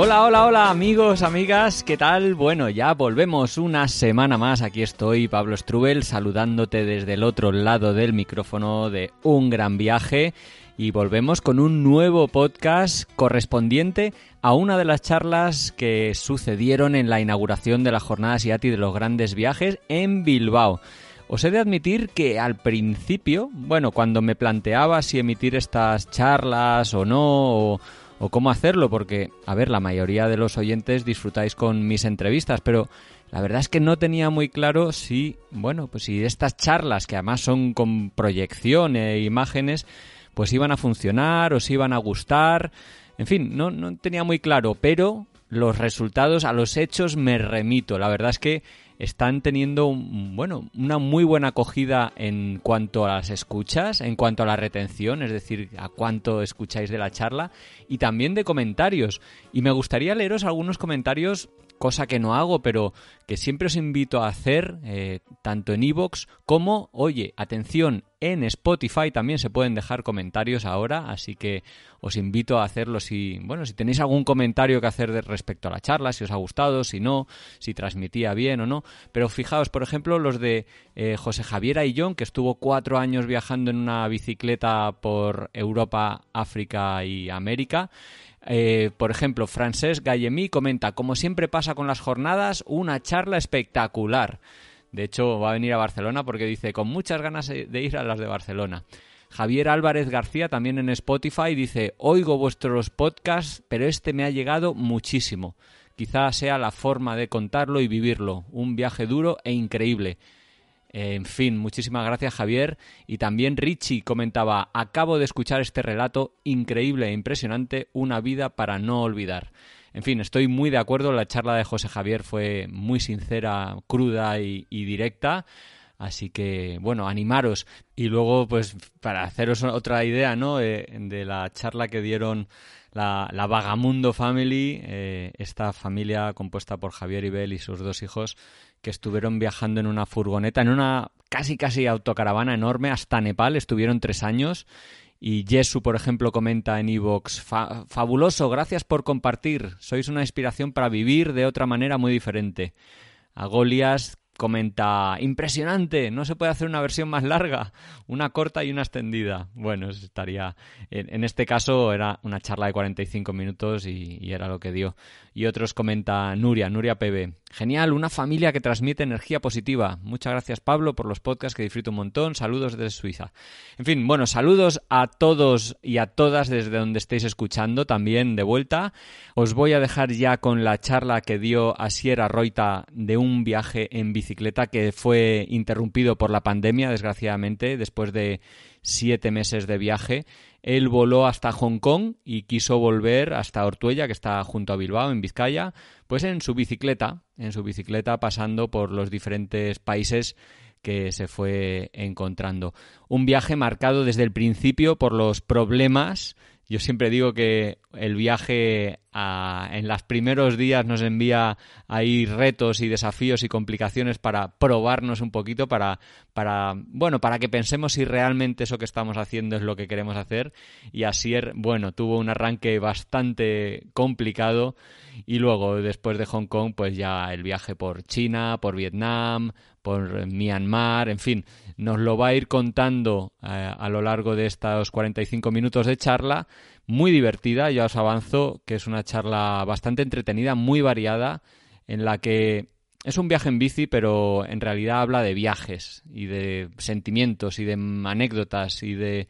Hola, hola, hola amigos, amigas, ¿qué tal? Bueno, ya volvemos una semana más. Aquí estoy, Pablo Strubel, saludándote desde el otro lado del micrófono de Un Gran Viaje. Y volvemos con un nuevo podcast correspondiente a una de las charlas que sucedieron en la inauguración de la Jornada SIATI de los Grandes Viajes en Bilbao. Os he de admitir que al principio, bueno, cuando me planteaba si emitir estas charlas o no, o, o cómo hacerlo, porque, a ver, la mayoría de los oyentes disfrutáis con mis entrevistas, pero la verdad es que no tenía muy claro si, bueno, pues si estas charlas, que además son con proyección e imágenes, pues iban a funcionar o si iban a gustar. En fin, no, no tenía muy claro, pero los resultados, a los hechos me remito. La verdad es que están teniendo bueno, una muy buena acogida en cuanto a las escuchas, en cuanto a la retención, es decir, a cuánto escucháis de la charla y también de comentarios. Y me gustaría leeros algunos comentarios cosa que no hago, pero que siempre os invito a hacer, eh, tanto en iVoox como, oye, atención, en Spotify también se pueden dejar comentarios ahora, así que os invito a hacerlo si, bueno, si tenéis algún comentario que hacer respecto a la charla, si os ha gustado, si no, si transmitía bien o no. Pero fijaos, por ejemplo, los de eh, José Javier Aillón, que estuvo cuatro años viajando en una bicicleta por Europa, África y América. Eh, por ejemplo, Francesc Gallemi comenta, como siempre pasa con las jornadas, una charla espectacular. De hecho, va a venir a Barcelona porque dice, con muchas ganas de ir a las de Barcelona. Javier Álvarez García, también en Spotify, dice, oigo vuestros podcasts, pero este me ha llegado muchísimo. Quizá sea la forma de contarlo y vivirlo. Un viaje duro e increíble. En fin, muchísimas gracias Javier. Y también Richie comentaba, acabo de escuchar este relato increíble e impresionante, una vida para no olvidar. En fin, estoy muy de acuerdo, la charla de José Javier fue muy sincera, cruda y, directa. Así que, bueno, animaros. Y luego, pues, para haceros otra idea, ¿no? Eh, de la charla que dieron la, la Vagamundo Family, eh, esta familia compuesta por Javier Ibel y sus dos hijos, que estuvieron viajando en una furgoneta, en una casi casi autocaravana enorme hasta Nepal, estuvieron tres años. Y Jesu, por ejemplo, comenta en Evox, fabuloso, gracias por compartir, sois una inspiración para vivir de otra manera muy diferente. A Golias comenta, impresionante, no se puede hacer una versión más larga, una corta y una extendida. Bueno, estaría, en, este caso era una charla de 45 minutos y, y, era lo que dio. Y otros comenta Nuria, Nuria PB, Genial, una familia que transmite energía positiva. Muchas gracias Pablo por los podcasts que disfruto un montón. Saludos desde Suiza. En fin, bueno, saludos a todos y a todas desde donde estéis escuchando también de vuelta. Os voy a dejar ya con la charla que dio a Sierra Roita de un viaje en bicicleta que fue interrumpido por la pandemia, desgraciadamente, después de siete meses de viaje. Él voló hasta Hong Kong y quiso volver hasta Ortuella, que está junto a Bilbao, en Vizcaya, pues en su bicicleta, en su bicicleta pasando por los diferentes países que se fue encontrando. Un viaje marcado desde el principio por los problemas yo siempre digo que el viaje en los primeros días nos envía ahí retos y desafíos y complicaciones para probarnos un poquito, para, para, bueno, para que pensemos si realmente eso que estamos haciendo es lo que queremos hacer. Y así, bueno, tuvo un arranque bastante complicado y luego, después de Hong Kong, pues ya el viaje por China, por Vietnam, por Myanmar, en fin, nos lo va a ir contando eh, a lo largo de estos 45 minutos de charla, muy divertida, ya os avanzo que es una charla bastante entretenida, muy variada, en la que es un viaje en bici, pero en realidad habla de viajes y de sentimientos y de anécdotas y de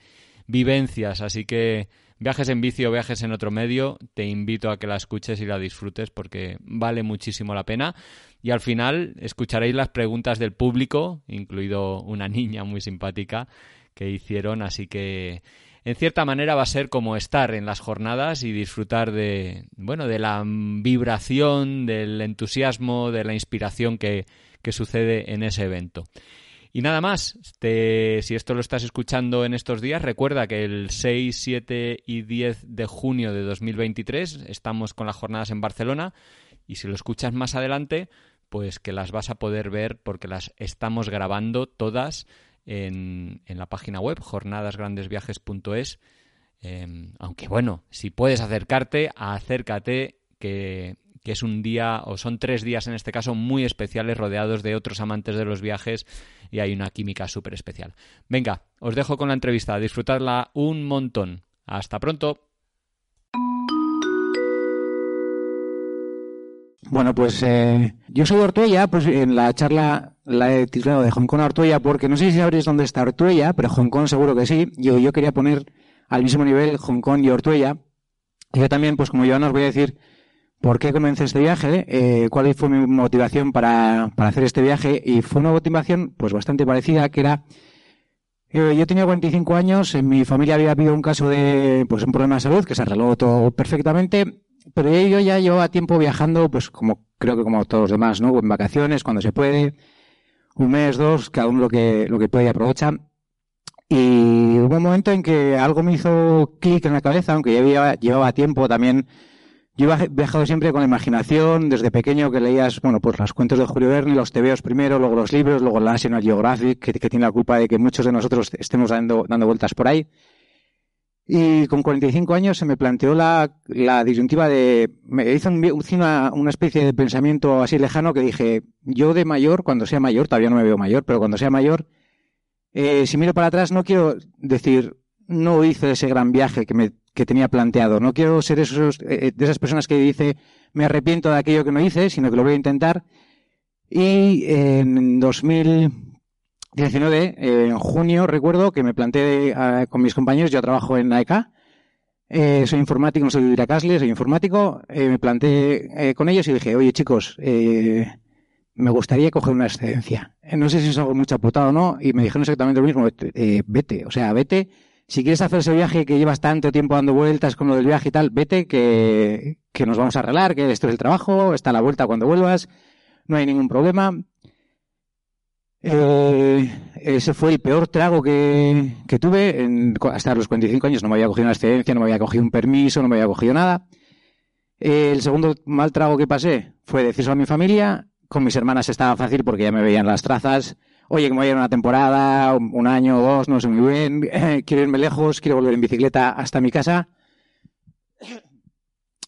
vivencias, así que viajes en bici o viajes en otro medio, te invito a que la escuches y la disfrutes porque vale muchísimo la pena. Y al final escucharéis las preguntas del público, incluido una niña muy simpática que hicieron, así que en cierta manera va a ser como estar en las jornadas y disfrutar de, bueno, de la vibración, del entusiasmo, de la inspiración que, que sucede en ese evento. Y nada más, si esto lo estás escuchando en estos días, recuerda que el 6, 7 y 10 de junio de 2023 estamos con las jornadas en Barcelona y si lo escuchas más adelante, pues que las vas a poder ver porque las estamos grabando todas en, en la página web jornadasgrandesviajes.es. Em, aunque bueno, si puedes acercarte, acércate, que que es un día, o son tres días en este caso, muy especiales, rodeados de otros amantes de los viajes y hay una química súper especial. Venga, os dejo con la entrevista, disfrutadla un montón. Hasta pronto. Bueno, pues eh, yo soy Ortuella, pues en la charla la he titulado de Hong Kong a Ortuella porque no sé si sabréis dónde está Ortuella, pero Hong Kong seguro que sí. Yo, yo quería poner al mismo nivel Hong Kong y Ortuella. Yo también, pues como yo os voy a decir ¿Por qué comencé este viaje? Eh, ¿Cuál fue mi motivación para, para, hacer este viaje? Y fue una motivación pues bastante parecida, que era, eh, yo tenía 45 años, en mi familia había habido un caso de pues un problema de salud que se arregló todo perfectamente, pero yo ya llevaba tiempo viajando, pues como creo que como todos los demás, ¿no? En vacaciones, cuando se puede, un mes, dos, cada uno lo que, lo que puede y aprovecha. Y hubo un momento en que algo me hizo clic en la cabeza, aunque ya había, llevaba tiempo también yo he viajado siempre con la imaginación, desde pequeño que leías, bueno, pues los cuentos de Julio Verne, los tebeos primero, luego los libros, luego la National Geographic, que, tiene la culpa de que muchos de nosotros estemos dando, dando vueltas por ahí. Y con 45 años se me planteó la, la disyuntiva de, me hizo una, una especie de pensamiento así lejano que dije, yo de mayor, cuando sea mayor, todavía no me veo mayor, pero cuando sea mayor, eh, si miro para atrás no quiero decir, no hice ese gran viaje que me que tenía planteado. No quiero ser esos, eh, eh, de esas personas que dice me arrepiento de aquello que no hice, sino que lo voy a intentar. Y en 2019, en junio, recuerdo que me planteé con mis compañeros, yo trabajo en AECA, eh, soy informático, no soy de Iracasle, soy informático, me planteé con ellos y dije, oye chicos, me gustaría coger una excedencia. no sé si es algo mucho aputado o no, y me dijeron exactamente lo mismo, vete, o sea, vete si quieres hacer ese viaje que llevas tanto tiempo dando vueltas con lo del viaje y tal, vete que, que nos vamos a arreglar, que esto es el trabajo, está la vuelta cuando vuelvas, no hay ningún problema. Eh, ese fue el peor trago que, que tuve. En, hasta los 45 años no me había cogido una excedencia, no me había cogido un permiso, no me había cogido nada. el segundo mal trago que pasé fue decirlo a mi familia. Con mis hermanas estaba fácil porque ya me veían las trazas oye, que me voy a ir una temporada, un año o dos, no sé muy bien, quiero irme lejos, quiero volver en bicicleta hasta mi casa.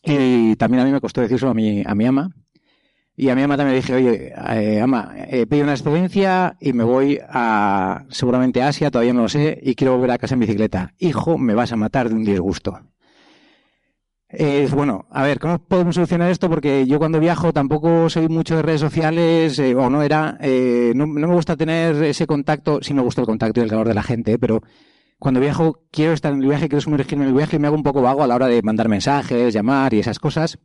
Y también a mí me costó decirlo a mi, a mi ama. Y a mi ama también le dije, oye, eh, ama, eh, pido una experiencia y me voy a seguramente a Asia, todavía no lo sé, y quiero volver a casa en bicicleta. Hijo, me vas a matar de un disgusto. Eh, bueno, a ver, ¿cómo podemos solucionar esto? Porque yo cuando viajo tampoco soy mucho de redes sociales, eh, o no era, eh, no, me gusta tener ese contacto, sí me gusta el contacto y el calor de la gente, pero cuando viajo quiero estar en el viaje, quiero sumergirme en el viaje y me hago un poco vago a la hora de mandar mensajes, llamar y esas cosas.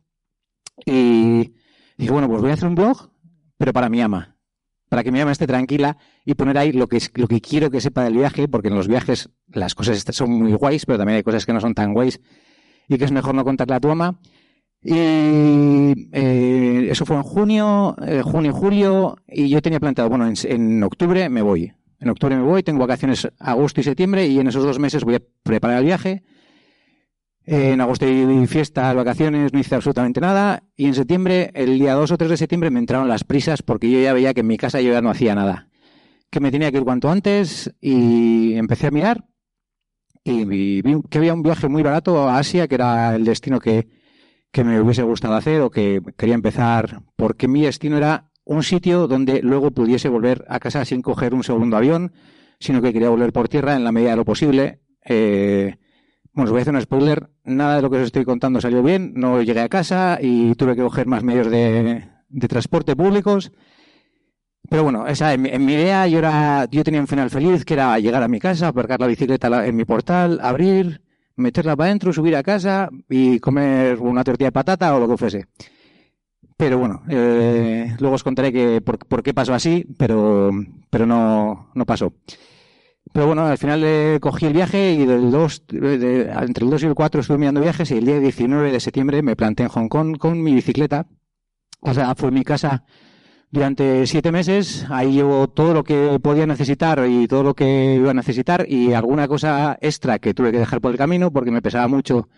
Y dije, bueno, pues voy a hacer un blog, pero para mi ama, para que mi ama esté tranquila y poner ahí lo que, lo que quiero que sepa del viaje, porque en los viajes las cosas son muy guays, pero también hay cosas que no son tan guays y que es mejor no contarle a tu ama. Y eh, eso fue en junio, eh, junio julio, y yo tenía planteado, bueno, en, octubre me voy. En octubre me voy, tengo vacaciones agosto y septiembre, y en esos dos meses voy a preparar el viaje. en agosto y fiestas, vacaciones, no hice absolutamente nada. Y en septiembre, el día 2 o 3 de septiembre, me entraron las prisas porque yo ya veía que en mi casa yo ya no hacía nada. Que me tenía que ir cuanto antes y empecé a mirar y vi que había un viaje muy barato a Asia, que era el destino que, que me hubiese gustado hacer o que quería empezar, porque mi destino era un sitio donde luego pudiese volver a casa sin coger un segundo avión, sino que quería volver por tierra en la medida de lo posible. Eh, bueno, os voy a hacer un spoiler. Nada de lo que os estoy contando salió bien. No llegué a casa y tuve que coger más medios de, de transporte públicos. Pero bueno, esa, en, mi, idea yo era, yo tenía un final feliz que era llegar a mi casa, aparcar la bicicleta en mi portal, abrir, meterla para adentro, subir a casa y comer una tortilla de patata o lo que fuese. Pero bueno, eh, luego os contaré que por, qué pasó así, pero, pero no, no pasó. Pero bueno, al final eh, cogí el viaje y del 2, entre el 2 y el 4 estuve mirando viajes y el día 19 de septiembre me planté en Hong Kong con mi bicicleta. O sea, fue mi casa durante siete meses. Ahí llevo todo lo que podía necesitar y todo lo que iba a necesitar y alguna cosa extra que tuve que dejar por el camino porque me pesaba mucho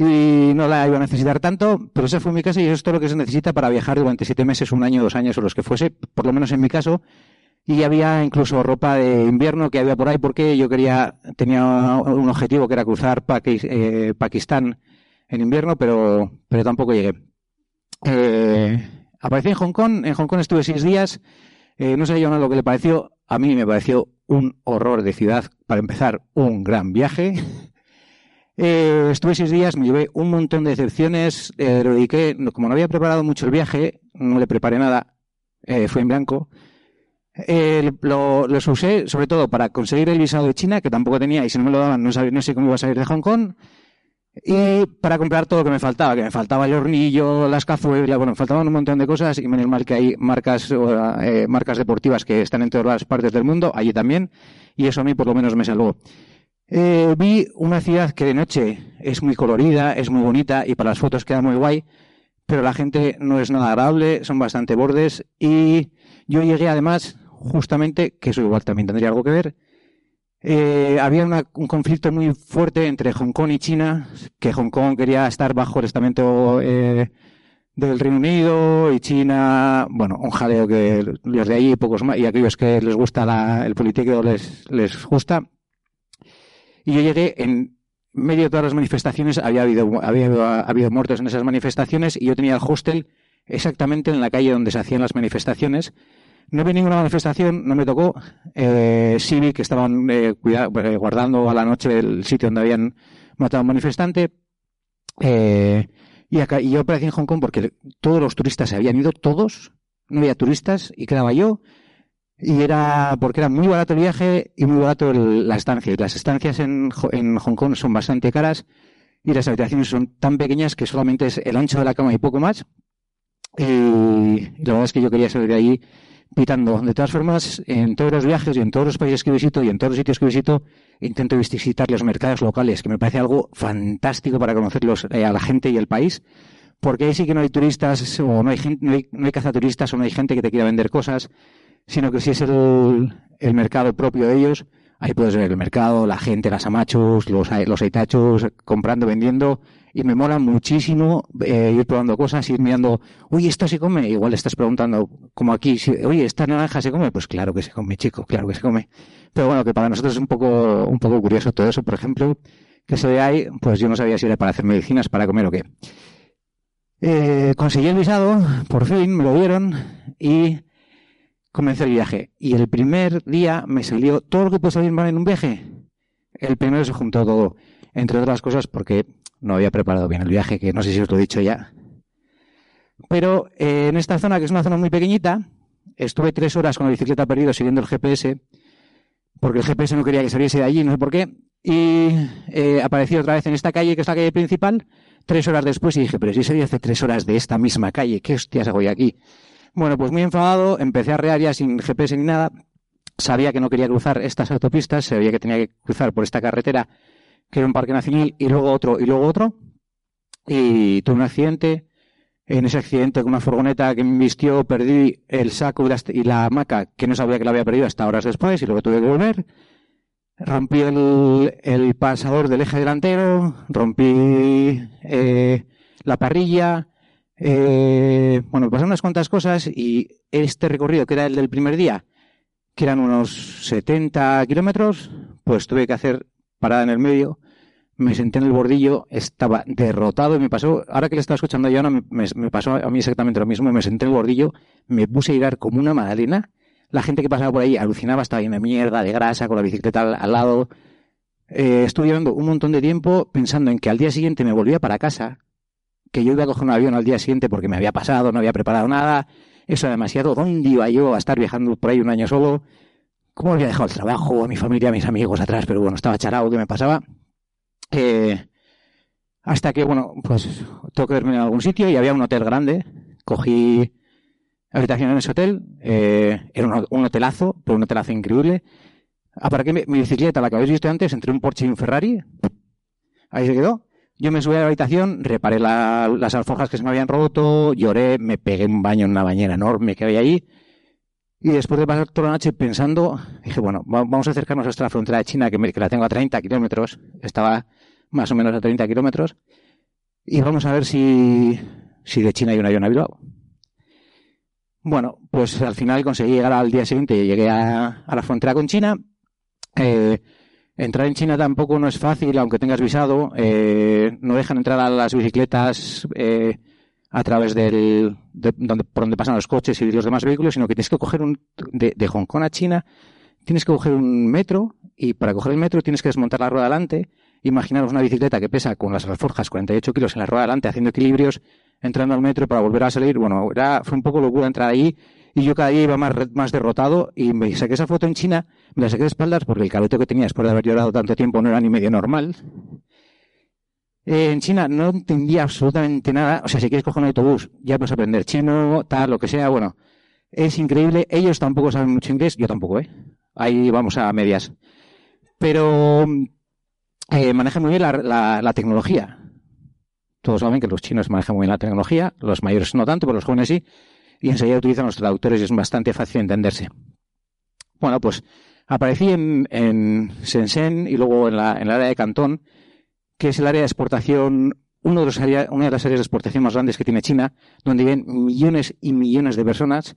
y no la iba a necesitar tanto, pero esa fue mi casa y eso es todo lo que se necesita para viajar durante siete meses, un año, dos años o los que fuese, por lo menos en mi caso. Y había incluso ropa de invierno que había por ahí porque yo quería, tenía un objetivo que era cruzar eh, Pakistán en invierno, pero, pero tampoco llegué. Eh, aparecí en Hong Kong, en Hong Kong estuve seis días, eh, no sé yo lo que le pareció, a mí me pareció un horror de ciudad, para empezar, un gran viaje. Eh, estuve seis días, me llevé un montón de decepciones, eh, lo dediqué, como no había preparado mucho el viaje, no le preparé nada, eh, fue en blanco. Eh, lo, usé sobre todo para conseguir el visado de China, que tampoco tenía, y si no me lo daban no, sabía, no sé cómo iba a salir de Hong Kong. Y para comprar todo lo que me faltaba, que me faltaba el hornillo, las cazuelas, bueno, me faltaban un montón de cosas y menos mal que hay marcas, eh, marcas deportivas que están en todas las partes del mundo, allí también, y eso a mí por lo menos me salvó. Eh, vi una ciudad que de noche es muy colorida, es muy bonita y para las fotos queda muy guay, pero la gente no es nada agradable, son bastante bordes y yo llegué además justamente, que eso igual también tendría algo que ver, eh, había un conflicto muy fuerte entre Hong Kong y China, que Hong Kong quería estar bajo el estamento eh, del Reino Unido y China, bueno, un jaleo que los de ahí pocos más, y aquellos que les gusta la, el político les, les gusta. Y yo llegué en medio de todas las manifestaciones, había habido, había habido, muertos en esas manifestaciones y yo tenía el hostel exactamente en la calle donde se hacían las manifestaciones. No vi ninguna manifestación, no me tocó. Eh, sí vi que estaban eh, eh, guardando a la noche el sitio donde habían matado a un manifestante. Eh, y, yo aparecí en Hong Kong porque todos los turistas se habían ido, todos. No había turistas y quedaba yo y era porque era muy barato el viaje y muy barato la estancia. Y las estancias en, Hong Kong son bastante caras y las habitaciones son tan pequeñas que solamente es el ancho de la cama y poco más. Y, la verdad es que yo quería salir de ahí pitando. De todas formas, en todos los viajes y en todos los países que visito y en todos los sitios que visito, intento visitar los mercados locales, que me parece algo fantástico para conocerlos eh, a la gente y el país. Porque ahí sí que no hay turistas, o no hay, gente, no hay, no hay cazaturistas, o no hay gente que te quiera vender cosas sino que si es el, mercado propio de ellos, ahí puedes ver el mercado, la gente, las amachos, los, los aitachos, comprando, vendiendo, y me mola muchísimo eh, ir probando cosas, ir mirando, oye, ¿esto se come? Igual estás preguntando, como aquí, oye, ¿esta naranja se come? Pues claro que se come, chico, claro que se come. Pero bueno, que para nosotros es un poco, un poco curioso todo eso, por ejemplo, que se ve ahí, pues yo no sabía si era para hacer medicinas, para comer o qué. Eh, conseguí el visado, por fin, me lo dieron, y comencé el viaje. Y el primer día me salió todo lo que puede salir mal en un viaje. El primero se juntó todo. Entre otras cosas porque no había preparado bien el viaje, que no sé si os lo he dicho ya. Pero eh, en esta zona, que es una zona muy pequeñita, estuve tres horas con la bicicleta perdido siguiendo el GPS, porque el GPS no quería que saliese de allí, no sé por qué. Y eh, aparecí otra vez en esta calle, que es la calle principal, tres horas después, y dije, pero si salí hace tres horas de esta misma calle, ¿qué hostias hago yo aquí? Bueno, pues muy enfadado, empecé a rear ya sin GPS ni nada. Sabía que no quería cruzar estas autopistas, sabía que tenía que cruzar por esta carretera, que era un parque nacional, y luego otro, y luego otro. Y tuve un accidente. En ese accidente con una furgoneta que me vistió, perdí el saco y la hamaca, que no sabía que la había perdido hasta horas después, y luego tuve que volver. Rompí el, el pasador del eje delantero, rompí eh, la parrilla, eh, bueno, pasaron unas cuantas cosas y este recorrido, que era el del primer día, que eran unos 70 kilómetros, pues tuve que hacer parada en el medio, me senté en el bordillo, estaba derrotado y me pasó, ahora que le estaba escuchando yo, me, me, pasó a mí exactamente lo mismo, me senté en el bordillo, me puse a ir como una magdalena, la gente que pasaba por ahí alucinaba, estaba llena de mierda, de grasa, con la bicicleta al, lado. Eh, estuve llevando un montón de tiempo pensando en que al día siguiente me volvía para casa, que yo iba a coger un avión al día siguiente porque me había pasado, no había preparado nada, eso era demasiado, ¿dónde iba yo a estar viajando por ahí un año solo? ¿Cómo había dejado el trabajo, a mi familia, a mis amigos atrás? Pero bueno, estaba charado, ¿qué me pasaba? Eh, hasta que, bueno, pues tengo que dormir en algún sitio y había un hotel grande, cogí habitación en ese hotel, eh, era un, hotelazo, pero un hotelazo increíble. aparqué mi, mi bicicleta, la que habéis visto antes, entre un Porsche y un Ferrari. Ahí se quedó. Yo me subí a la habitación, reparé la- las alforjas que se me habían roto, lloré, me pegué un baño en una bañera enorme que había ahí. Y después de pasar toda la noche pensando, dije, bueno, va- vamos a acercarnos hasta la frontera de China, que, me- que la tengo a 30 kilómetros. Estaba más o menos a 30 kilómetros. Y vamos a ver si, si de China hay un avión a Bilbao. Bueno, pues al final conseguí llegar al día siguiente, llegué a, a la frontera con China. Eh, entrar en China tampoco no es fácil, aunque tengas visado. Eh, no dejan entrar a las bicicletas eh, a través del, de, donde, por donde pasan los coches y los demás vehículos, sino que tienes que coger un, de, de Hong Kong a China, tienes que coger un metro y para coger el metro tienes que desmontar la rueda delante. Imaginaros una bicicleta que pesa con las alforjas 48 kilos en la rueda delante haciendo equilibrios, entrando al metro para volver a salir. Bueno, era, fue un poco locura entrar ahí y yo cada día iba más, más derrotado y me saqué esa foto en China, me la saqué de espaldas porque el caloteo que tenía después de haber llorado tanto tiempo no era ni medio normal. Eh, en China no entendía absolutamente nada. O sea, si quieres coger un autobús, ya puedes aprender chino, tal, lo que sea. Bueno, es increíble. Ellos tampoco saben mucho inglés, yo tampoco, ¿eh? Ahí vamos a medias. Pero eh, manejan muy bien la, la- la tecnología. Todos saben que los chinos manejan muy bien la tecnología, los mayores no tanto, pero los jóvenes sí. Y enseguida utilizan los traductores y es bastante fácil entenderse. Bueno, pues aparecí en, en Shenzhen y luego en, la, en el área de Cantón, que es el área de exportación, uno de los área- una de las áreas de exportación más grandes que tiene China, donde viven millones y millones de personas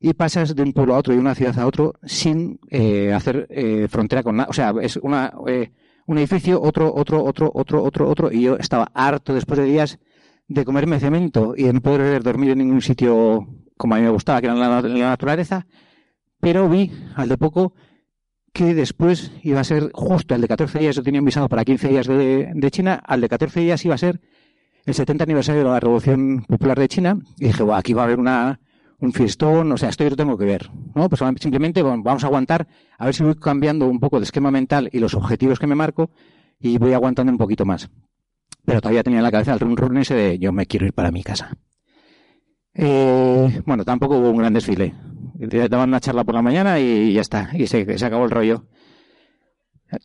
y pasas de un pueblo a otro y de una ciudad a otro sin eh, hacer eh, frontera con nada. O sea, es una, eh, un edificio, otro, otro, otro, otro, otro, otro, y yo estaba harto después de días de comerme cemento y de no poder dormir en ningún sitio como a mí me gustaba, que era la, la naturaleza, pero vi al de poco que después iba a ser justo el de 14 días, yo tenía un visado para 15 días de, de China, al de 14 días iba a ser el 70 aniversario de la Revolución Popular de China, y dije, "Buah, aquí va a haber una, un fiestón, o sea, esto yo lo tengo que ver, ¿no? Pues simplemente bueno, vamos a aguantar, a ver si voy cambiando un poco de esquema mental y los objetivos que me marco, y voy aguantando un poquito más. Pero todavía tenía en la cabeza el run run ese de yo me quiero ir para mi casa. Eh, bueno, tampoco hubo un gran desfile. Daban una charla por la mañana y ya está, y se, se acabó el rollo.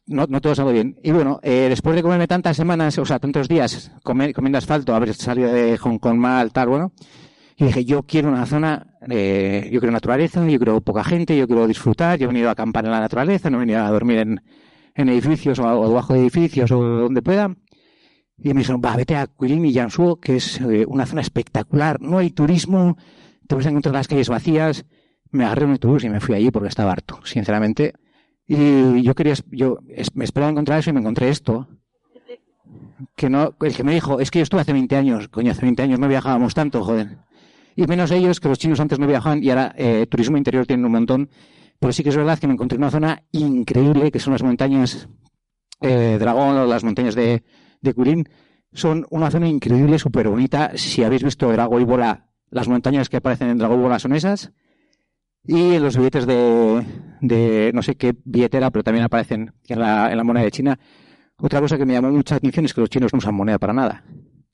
No, no todo salió bien. Y bueno, eh, después de comerme tantas semanas, o sea, tantos días comiendo asfalto, haber salido de Hong Kong mal, tal, bueno, y dije, yo quiero una zona, eh, yo quiero naturaleza, yo quiero poca gente, yo quiero disfrutar, yo he venido a acampar en la naturaleza, no he venido a dormir en, en edificios o, o debajo de edificios o donde pueda. Y me dijeron, va, vete a Quilin y Jiangsu, que es eh, una zona espectacular, no hay turismo, te vas a encontrar las calles vacías. Me agarré un autobús y me fui allí porque estaba harto, sinceramente. Y yo quería, yo me esperaba encontrar eso y me encontré esto. Que no, el que me dijo, es que yo estuve hace 20 años, coño, hace 20 años no viajábamos tanto, joder. Y menos ellos, que los chinos antes no viajaban y ahora eh, turismo interior tienen un montón. Pero sí que es verdad que me encontré una zona increíble, que son las montañas eh, Dragón o las montañas de, de Kurin. Son una zona increíble, súper bonita. Si habéis visto Drago y Bola, las montañas que aparecen en Drago y Bola son esas. Y en los billetes de, de no sé qué billetera, pero también aparecen en la, en la moneda de China. Otra cosa que me llamó mucha atención es que los chinos no usan moneda para nada.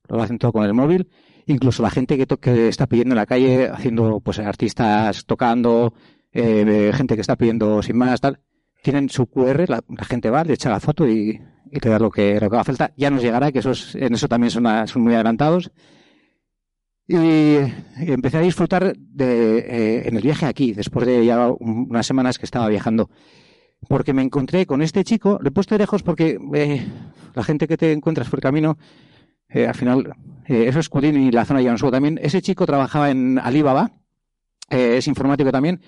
Lo hacen todo con el móvil. Incluso la gente que, que está pidiendo en la calle, haciendo pues artistas tocando, eh, gente que está pidiendo sin más, tal, tienen su QR, la, la gente va, le echa la foto y, y te da lo que, lo que haga falta. Ya nos llegará, que esos, en eso también son, son muy adelantados. Y, y empecé a disfrutar de, eh, en el viaje aquí, después de ya un- unas semanas que estaba viajando. Porque me encontré con este chico, le he puesto de lejos porque eh, la gente que te encuentras por el camino, eh, al final, eh, eso es Kudin y la zona de Jiangsu también. Ese chico trabajaba en Alibaba, eh, es informático también,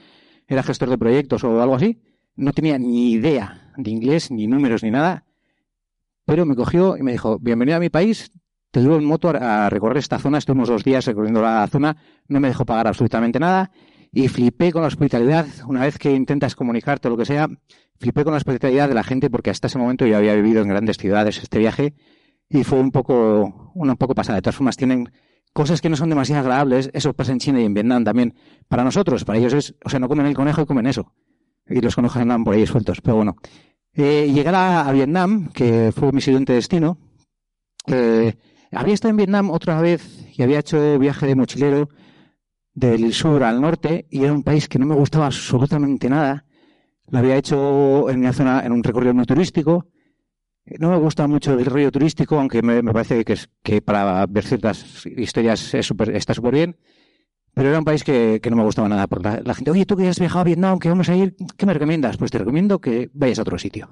era gestor de proyectos o algo así. No tenía ni idea de inglés, ni números, ni nada. Pero me cogió y me dijo, bienvenido a mi país, te llevo en moto a recorrer esta zona. Estuvimos dos días recorriendo la zona, no me dejó pagar absolutamente nada. Y flipé con la hospitalidad, una vez que intentas comunicarte o lo que sea, flipé con la hospitalidad de la gente porque hasta ese momento yo había vivido en grandes ciudades este viaje y fue un poco, un poco pasada. De todas formas, tienen cosas que no son demasiado agradables. Eso pasa en China y en Vietnam también. Para nosotros, para ellos es, o sea, no comen el conejo y comen eso. Y los conejos andan por ahí sueltos, pero bueno. Eh, llegar a, Vietnam, que fue mi siguiente destino, eh, había estado en Vietnam otra vez y había hecho viaje de mochilero del sur al norte y era un país que no me gustaba absolutamente nada. La había hecho en una zona, en un recorrido muy turístico. No me gusta mucho el rollo turístico, aunque me, parece que, es, que para ver ciertas historias es super, está súper bien. Pero era un país que, que, no me gustaba nada. Porque la, gente, oye, tú que has viajado a Vietnam, que vamos a ir, ¿qué me recomiendas? Pues te recomiendo que vayas a otro sitio.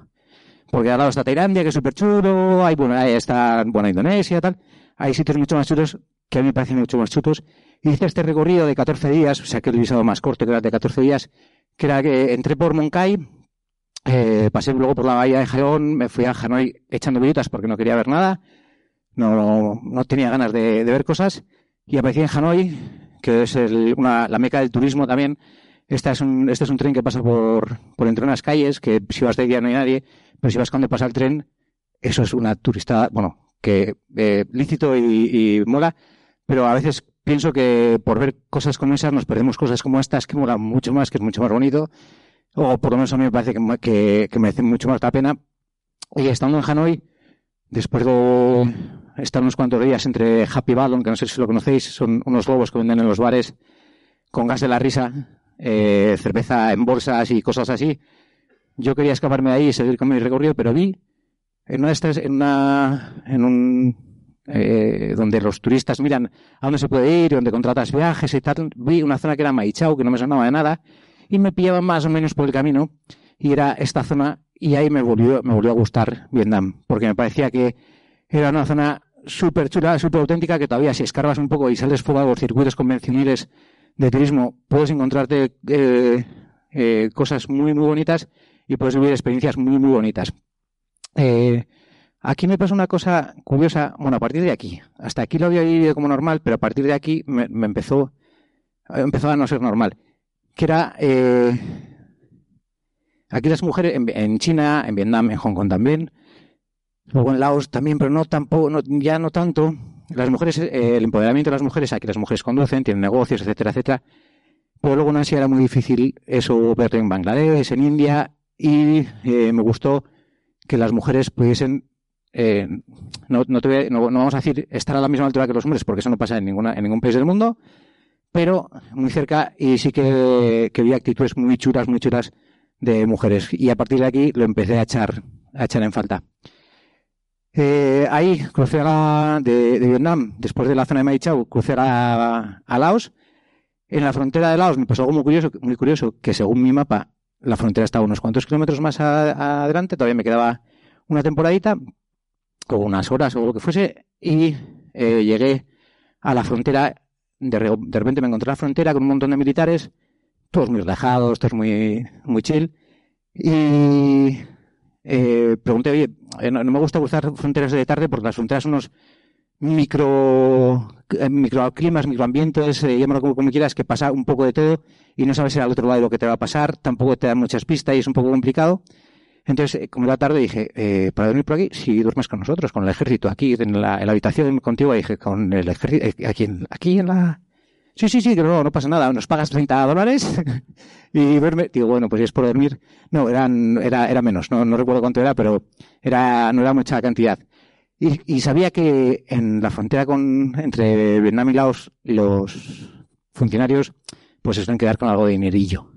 Porque al lado está Tailandia, que es súper chulo, hay, bueno, ahí está, bueno, Indonesia, tal. Hay sitios mucho más chulos que a mí me parecen mucho más chulos. Hice este recorrido de 14 días, o sea que el visado más corto que era de 14 días, que era que entré por Monkai, eh, pasé luego por la bahía de Jaén, me fui a Hanoi echando billetas porque no quería ver nada, no, no tenía ganas de, ver cosas, y aparecí en Hanoi, que es una, la meca del turismo también. Este es, un, este es un tren que pasa por, por entre unas calles, que si vas de día no hay nadie, pero si vas cuando pasa el tren, eso es una turista, bueno, que eh, lícito y, y mola, pero a veces pienso que por ver cosas como esas nos perdemos cosas como estas que molan mucho más, que es mucho más bonito, o por lo menos a mí me parece que, que, merece mucho más la pena. Y estando en Hanoi, después de estar unos cuantos días entre Happy Ballon, que no sé si lo conocéis, son unos globos que venden en los bares con gas de la risa, eh, cerveza en bolsas y cosas así. Yo quería escaparme de ahí y seguir con mi recorrido, pero vi en una, en una, en un eh, donde los turistas miran a dónde se puede ir, donde contratas viajes y tal. Vi una zona que era Maichau, que no me sonaba de nada, y me pillaba más o menos por el camino, y era esta zona, y ahí me volvió, me volvió a gustar Vietnam, porque me parecía que era una zona súper chula, súper auténtica, que todavía si escarbas un poco y sales fuera de los circuitos convencionales de turismo, puedes encontrarte eh, eh, cosas muy, muy bonitas y puedes vivir experiencias muy, muy bonitas. Eh, Aquí me pasó una cosa curiosa, bueno, a partir de aquí, hasta aquí lo había vivido como normal, pero a partir de aquí me, empezó, empezó a no ser normal, que era, eh, aquí las mujeres, en, China, en Vietnam, en Hong Kong también, luego en Laos también, pero no tampoco, ya no tanto, las mujeres, eh, el empoderamiento de las mujeres, aquí las mujeres conducen, tienen negocios, etcétera, etcétera, pero luego en Asia era muy difícil eso verlo en Bangladesh, en India, y eh, me gustó que las mujeres pudiesen eh, no, no, vamos a decir estar a la misma altura que los hombres, porque eso no pasa en, ninguna, en ningún país del mundo, pero muy cerca y sí que, que vi actitudes muy chulas, muy chulas de mujeres. Y a partir de aquí lo empecé a echar, a echar en falta. Eh, ahí crucé a la, de, Vietnam, después de la zona de Maichau, crucé a, a, Laos. En la frontera de Laos me pasó algo muy curioso, muy curioso, que según mi mapa, la frontera estaba unos cuantos kilómetros más adelante, todavía me quedaba una temporadita, o unas horas o lo que fuese, y eh, llegué a la frontera. De, repente me encontré a la frontera con un montón de militares, todos muy relajados, todos muy, muy chill. Y eh, pregunté, oye, eh, no, me gusta cruzar fronteras de tarde porque las fronteras son unos micro microclimas, microambientes, llámalo como, quieras, que pasa un poco de todo y no sabes al otro lado lo que te va a pasar, tampoco te dan muchas pistas y es un poco complicado. Entonces, eh, como era tarde, dije, eh, para dormir por aquí, si duermes con nosotros, con el ejército, aquí en la, habitación contigo, dije, con el ejército, eh, aquí, aquí en la... Sí, sí, sí, que no, no pasa nada, nos pagas 30 dólares y verme, digo, bueno, pues es por dormir, no, eran, era, era menos, no, no recuerdo cuánto era, pero era, no era mucha cantidad. Y, y sabía que en la frontera con, entre Vietnam y Laos, los funcionarios, pues se suelen quedar con algo de dinerillo.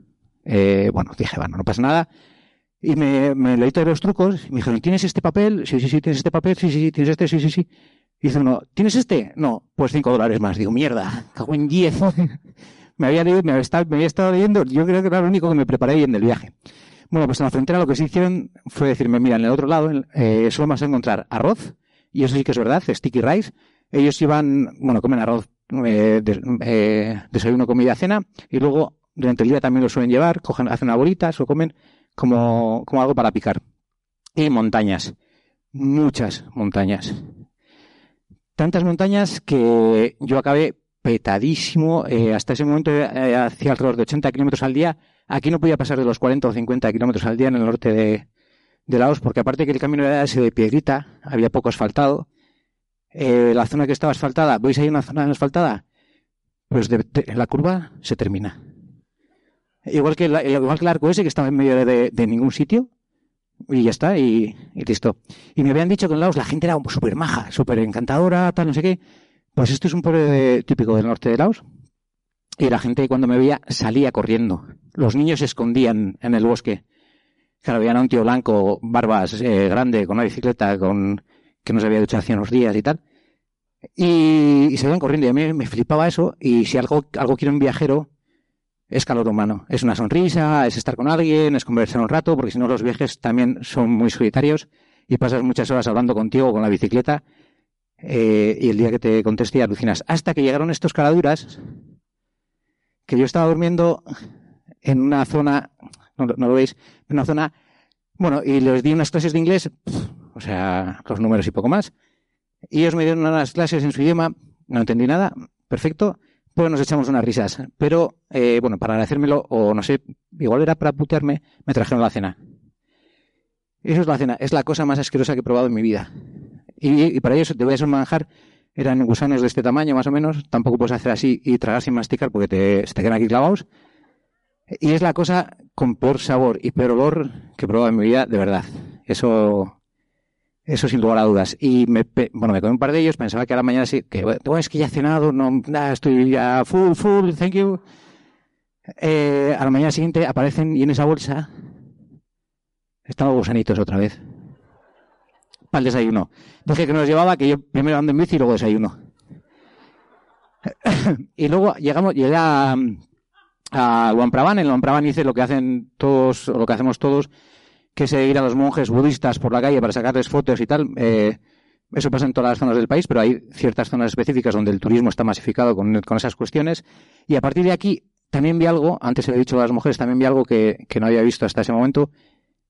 Eh, bueno, dije, bueno, no pasa nada, y me, me leí todos los trucos y me dijeron, ¿tienes este papel? Sí, sí, sí, tienes este papel, sí, sí, sí, tienes este, sí, sí, sí. Dice uno, ¿tienes este? No, pues cinco dólares más. Digo, mierda, cago en diez. me había leído, me había, estado, me había estado leyendo, yo creo que era lo único que me preparé bien del viaje. Bueno, pues en la frontera lo que se hicieron fue decirme, mira, en el otro lado eh, solo vas a encontrar arroz, y eso sí que es verdad, sticky rice. Ellos iban, bueno, comen arroz, eh, eh, desayuno, comida, cena, y luego durante el día también lo suelen llevar, cogen, hacen una bolita, se lo comen, como, como algo para picar. Y montañas, muchas montañas. Tantas montañas que yo acabé petadísimo. Eh, hasta ese momento eh, hacía alrededor de 80 kilómetros al día. Aquí no podía pasar de los 40 o 50 kilómetros al día en el norte de, Laos, porque aparte que el camino era ese de piedrita, había poco asfaltado. Eh, la zona que estaba asfaltada, ¿veis ahí una zona asfaltada? Pues la curva se termina. Igual que, igual que el arco ese que estaba en medio de, ningún sitio. Y ya está, y, listo. Y me habían dicho que en Laos la gente era súper maja, súper encantadora, tal, no sé qué. Pues esto es un pueblo típico del norte de Laos. Y la gente cuando me veía salía corriendo. Los niños se escondían en el bosque Claro, veían a un tío blanco, barbas, eh, grande, con una bicicleta, con que no se había duchado hacía unos días y tal. Y, y se iban corriendo y a mí me flipaba eso. Y si algo, algo quiere un viajero, es calor humano. Es una sonrisa, es estar con alguien, es conversar un rato, porque si no los viajes también son muy solitarios y pasas muchas horas hablando contigo con la bicicleta eh, y el día que te contesté alucinas. Hasta que llegaron estos caraduras que yo estaba durmiendo en una zona, no, lo veis, en una zona, bueno, y les di unas clases de inglés, o sea, los números y poco más. Y ellos me dieron unas clases en su idioma, no entendí nada, perfecto, pues nos echamos unas risas. Pero, eh, bueno, para agradecérmelo, o no sé, igual era para putearme, me trajeron la cena. Eso es la cena, es la cosa más asquerosa que he probado en mi vida. Y, para ellos te voy a manjar, eran gusanos de este tamaño más o menos, tampoco puedes hacer así y tragar sin masticar porque te, se te quedan aquí clavados. Y es la cosa con peor sabor y peor olor que he probado en mi vida, de verdad. Eso, eso sin lugar a dudas. Y me, bueno, me comí un par de ellos, pensaba que a la mañana sí, que bueno, es que ya he cenado, no, estoy ya full, full, thank you. Eh, a la mañana siguiente aparecen y en esa bolsa están los gusanitos otra vez. Para el desayuno. Dije que nos llevaba, que yo primero ando en bici y luego desayuno. y luego llegamos, llegué a, a Luampraban. En Luampraban hice lo que hacen todos, o lo que hacemos todos, que es ir a los monjes budistas por la calle para sacarles fotos y tal. Eh, eso pasa en todas las zonas del país, pero hay ciertas zonas específicas donde el turismo está masificado con, con esas cuestiones. Y a partir de aquí también vi algo, antes he dicho a las mujeres, también vi algo que, que no había visto hasta ese momento,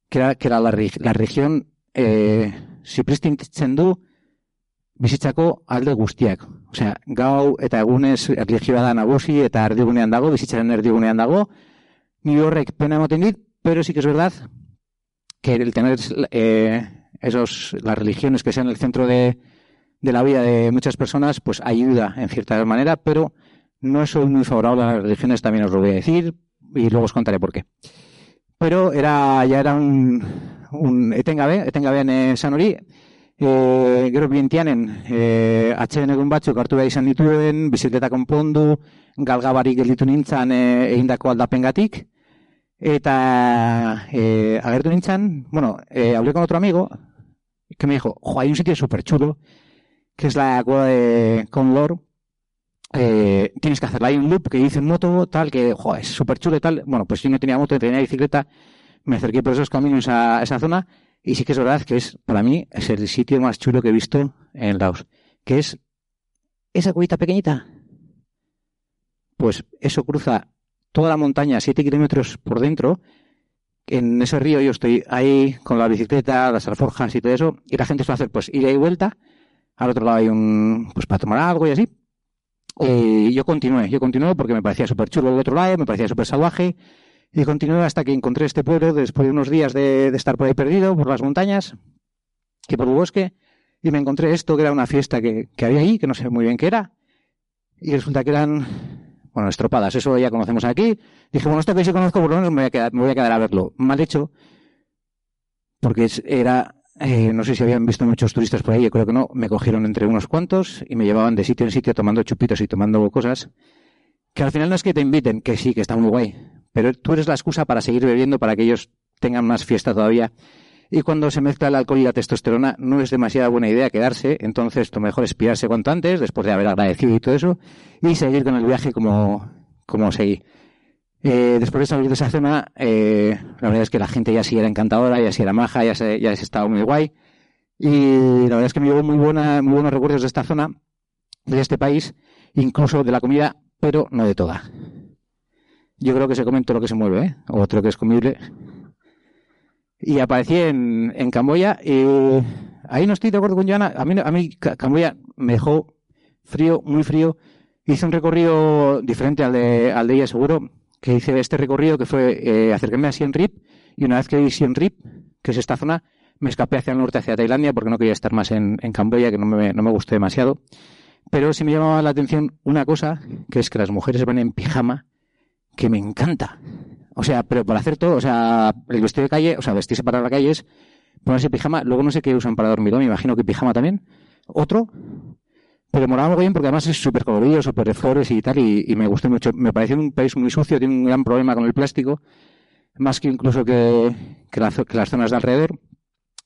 que era, que era la, la región eh, zipristitzen du bizitzako alde guztiak. Osea, gau eta egunez erligioa da nagusi eta erdigunean dago, bizitzaren erdigunean dago. Ni horrek pena pero sí que es verdad que el tener eh, esos, las religiones que sean el centro de, de la vida de muchas personas, pues ayuda en cierta manera, pero no soy muy favorable a las religiones, también os lo voy a decir, y luego os contaré por qué. pero era ya era un, un etengabe, etengabean esan hori, e, gero bientianen, e, atxeden egun batzuk hartu behar izan dituen, bizikleta konpondu, galgabarik gelditu nintzen e, egindako aldapengatik, eta e, agertu nintzen, bueno, e, hablé con otro amigo, que me dijo, jo, hay un sitio super chulo, que es la cueva de Conlor, eh, tienes que hacerla. Hay un loop que dice moto, tal, que es súper chulo y tal. Bueno, pues yo no tenía moto, tenía bicicleta, me acerqué por esos caminos a esa zona y sí que es verdad que es, para mí, es el sitio más chulo que he visto en Laos. Que es esa cuevita pequeñita. Pues eso cruza toda la montaña, 7 kilómetros por dentro. En ese río yo estoy ahí con la bicicleta, las alforjas y todo eso, y la gente suele hacer pues ida y vuelta. Al otro lado hay un, pues para tomar algo y así. Y yo continué, yo continué porque me parecía súper chulo el otro lado, me parecía súper salvaje. Y continué hasta que encontré este pueblo después de unos días de, estar por ahí perdido, por las montañas, que por el bosque, y me encontré esto que era una fiesta que, que había ahí, que no sé muy bien qué era. Y resulta que eran, bueno, estropadas, eso ya conocemos aquí. Dije, bueno, esto que sí conozco, por lo menos me voy a quedar, a, quedar a verlo. Mal hecho, porque era eh, no sé si habían visto muchos turistas por ahí, yo creo que no, me cogieron entre unos cuantos y me llevaban de sitio en sitio tomando chupitos y tomando cosas, que al final no es que te inviten, que sí, que está muy guay, pero tú eres la excusa para seguir bebiendo para que ellos tengan más fiesta todavía. Y cuando se mezcla el alcohol y la testosterona, no es demasiada buena idea quedarse, entonces lo mejor es pillarse cuanto antes, después de haber agradecido y todo eso, y seguir con el viaje como, como seguí. Eh, después de salir de esa zona, eh, la verdad es que la gente ya sí era encantadora, ya sí era maja, ya se, ya se estaba muy guay. Y la verdad es que me llevo muy, buena, muy buenos recuerdos de esta zona, de este país, incluso de la comida, pero no de toda. Yo creo que se come todo lo que se mueve, ¿eh? o otro que es comible. Y aparecí en, en Camboya y ahí no estoy de acuerdo con Joana. A mí, a Camboya me dejó frío, muy frío. Hice un recorrido diferente al de, al de ella, seguro que hice este recorrido que fue eh, acercarme a Siem y una vez que vi Siem que es esta zona, me escapé hacia el norte, hacia Tailandia, porque no quería estar más en, en Camboya, que no me, no me gustó demasiado. Pero sí me llamaba la atención una cosa, que es que las mujeres van en pijama, que me encanta. O sea, pero para hacer todo, o sea, el vestido de calle, o sea, vestirse para la calle es ponerse pijama, luego no sé qué usan para dormir, me imagino que pijama también. Otro, pero moraba muy bien porque además es súper colorido, súper de flores y tal, y, me gustó mucho. Me parece un país muy sucio, tiene un gran problema con el plástico. más que incluso que, que, las zonas de alrededor,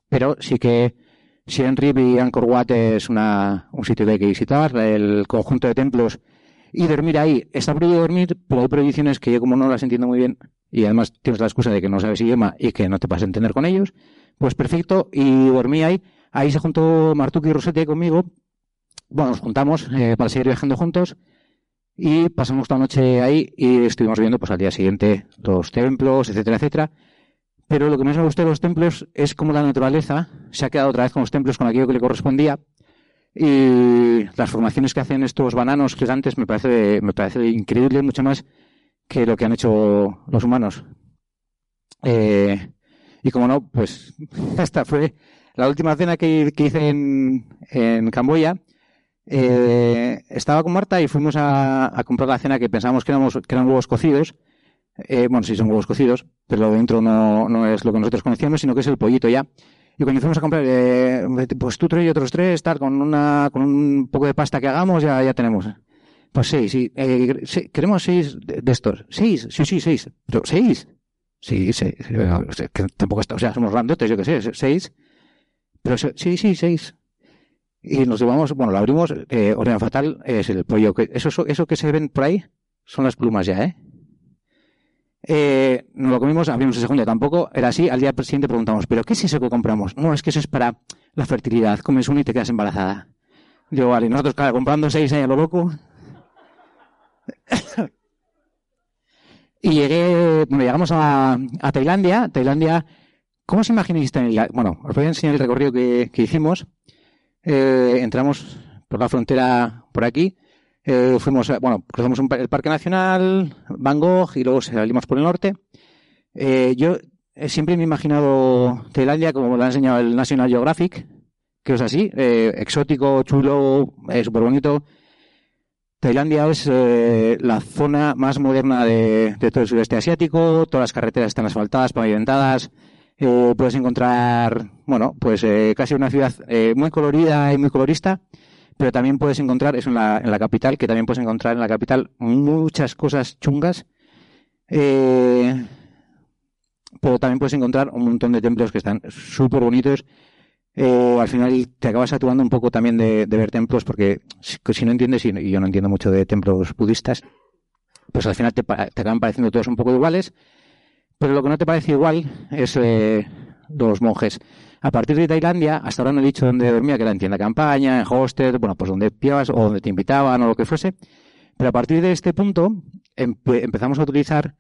pero sí que Siem Reap y Angkor Wat es una, un sitio que hay que visitar, el conjunto de templos y dormir ahí. Está prohibido dormir, pero hay prohibiciones que yo como no las entiendo muy bien y además tienes la excusa de que no sabes idioma y que no te vas a entender con ellos, pues perfecto, y dormí ahí. Ahí se juntó Martuki y Rossetti conmigo. Bueno, nos juntamos eh, para seguir viajando juntos y pasamos la noche ahí y estuvimos viendo pues al día siguiente los templos, etcétera, etcétera. Pero lo que más me gustó de los templos es cómo la naturaleza se ha quedado otra vez con los templos con aquello que le correspondía. Y las formaciones que hacen estos bananos gigantes me parece, me parece increíble, mucho más que lo que han hecho los humanos. Eh, y como no, pues esta fue la última cena que, hice en, en Camboya. Eh, estaba con Marta y fuimos a, comprar la cena que pensábamos que, éramos, que eran huevos cocidos eh, bueno, sí son huevos cocidos, pero lo dentro no, no es lo que nosotros conocíamos, sino que es el pollito ya. Y cuando fuimos a comprar, eh, pues tú tres y otros tres, tal, con una, con un poco de pasta que hagamos, ya, ya tenemos. Pues seis, sí, eh, queremos seis de, estos. Seis, sí, sí, seis. Pero seis. Sí, seis. Que tampoco está, o sea, somos randotes, yo qué sé, seis. Pero sí, sí, seis. Y nos llevamos, bueno, lo abrimos, eh, fatal, es el pollo. Que, eso, eso que se ven por ahí son las plumas ya, ¿eh? Eh, nos lo comimos, abrimos el segundo, tampoco era así. Al día siguiente preguntamos, ¿pero qué es eso que compramos? No, es que eso es para la fertilidad. Comes uno y te quedas embarazada. Digo, vale, nosotros, claro, comprando seis ahí a lo loco. y llegué, bueno, llegamos a, Tailandia. Tailandia, ¿cómo os imagináis Tailandia? Bueno, os voy a enseñar el recorrido que, hicimos. Eh, entramos por la frontera por aquí eh, fuimos, bueno, cruzamos el Parque Nacional, Van Gogh y luego salimos por el norte. Eh, yo eh, siempre me he imaginado Tailandia como lo ha enseñado el National Geographic, que es así, exótico, chulo, súper bonito. Tailandia es la zona más moderna de, todo el sudeste asiático, todas las carreteras están asfaltadas, pavimentadas, puedes encontrar, bueno, pues casi una ciudad muy colorida y muy colorista pero también puedes encontrar, eso en la, en la capital, que también puedes encontrar en la capital muchas cosas chungas, eh, pero también puedes encontrar un montón de templos que están súper bonitos. Eh, al final te acabas saturando un poco también de, ver templos, porque si, no entiendes, y yo no entiendo mucho de templos budistas, pues al final te, te acaban pareciendo todos un poco iguales, pero lo que no te parece igual es eh, los monjes. A partir de Tailandia, hasta ahora no he dicho dónde dormía, que era en tienda de campaña, en hostel, bueno, pues donde pillabas o donde te invitaban o lo que fuese. Pero a partir de este punto empezamos a utilizar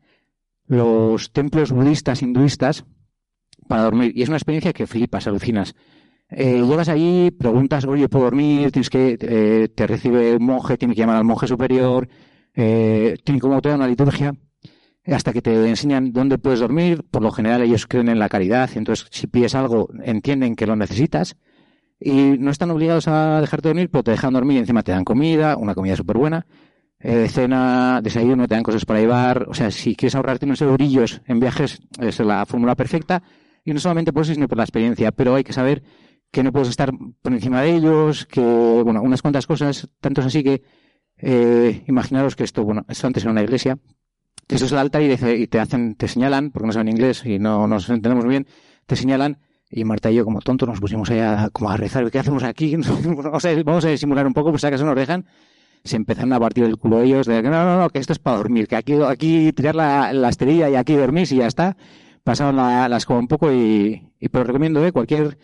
los templos budistas, hinduistas, para dormir. Y es una experiencia que flipas, alucinas. Eh, llegas allí, preguntas, oye, ¿puedo dormir? Tienes que, eh, te recibe un monje, tiene que llamar al monje superior, eh, tiene como toda una liturgia hasta que te enseñan dónde puedes dormir. Por lo general ellos creen en la caridad, entonces si pides algo entienden que lo necesitas y no están obligados a dejarte dormir, pero te dejan dormir y encima te dan comida, una comida súper buena, eh, cena, desayuno, te dan cosas para llevar. O sea, si quieres ahorrarte unos eurillos en viajes, es la fórmula perfecta. Y no solamente por eso, sino por la experiencia, pero hay que saber que no puedes estar por encima de ellos, que, bueno, unas cuantas cosas, tantos así que, eh, imaginaros que esto, bueno, esto antes era una iglesia, eso es el altar y, te hacen, te señalan, porque no saben inglés y no nos entendemos bien, te señalan y Marta y yo como tontos nos pusimos ahí a, como a rezar, ¿qué hacemos aquí? vamos, a, vamos a simular un poco, pues si acaso nos dejan. Se empezaron a partir del culo ellos de que no, no, no, que esto es para dormir, que aquí, aquí tirar la, la esterilla y aquí dormir y ya está. Pasaron la, las como un poco y, y pero recomiendo, ¿eh? cualquier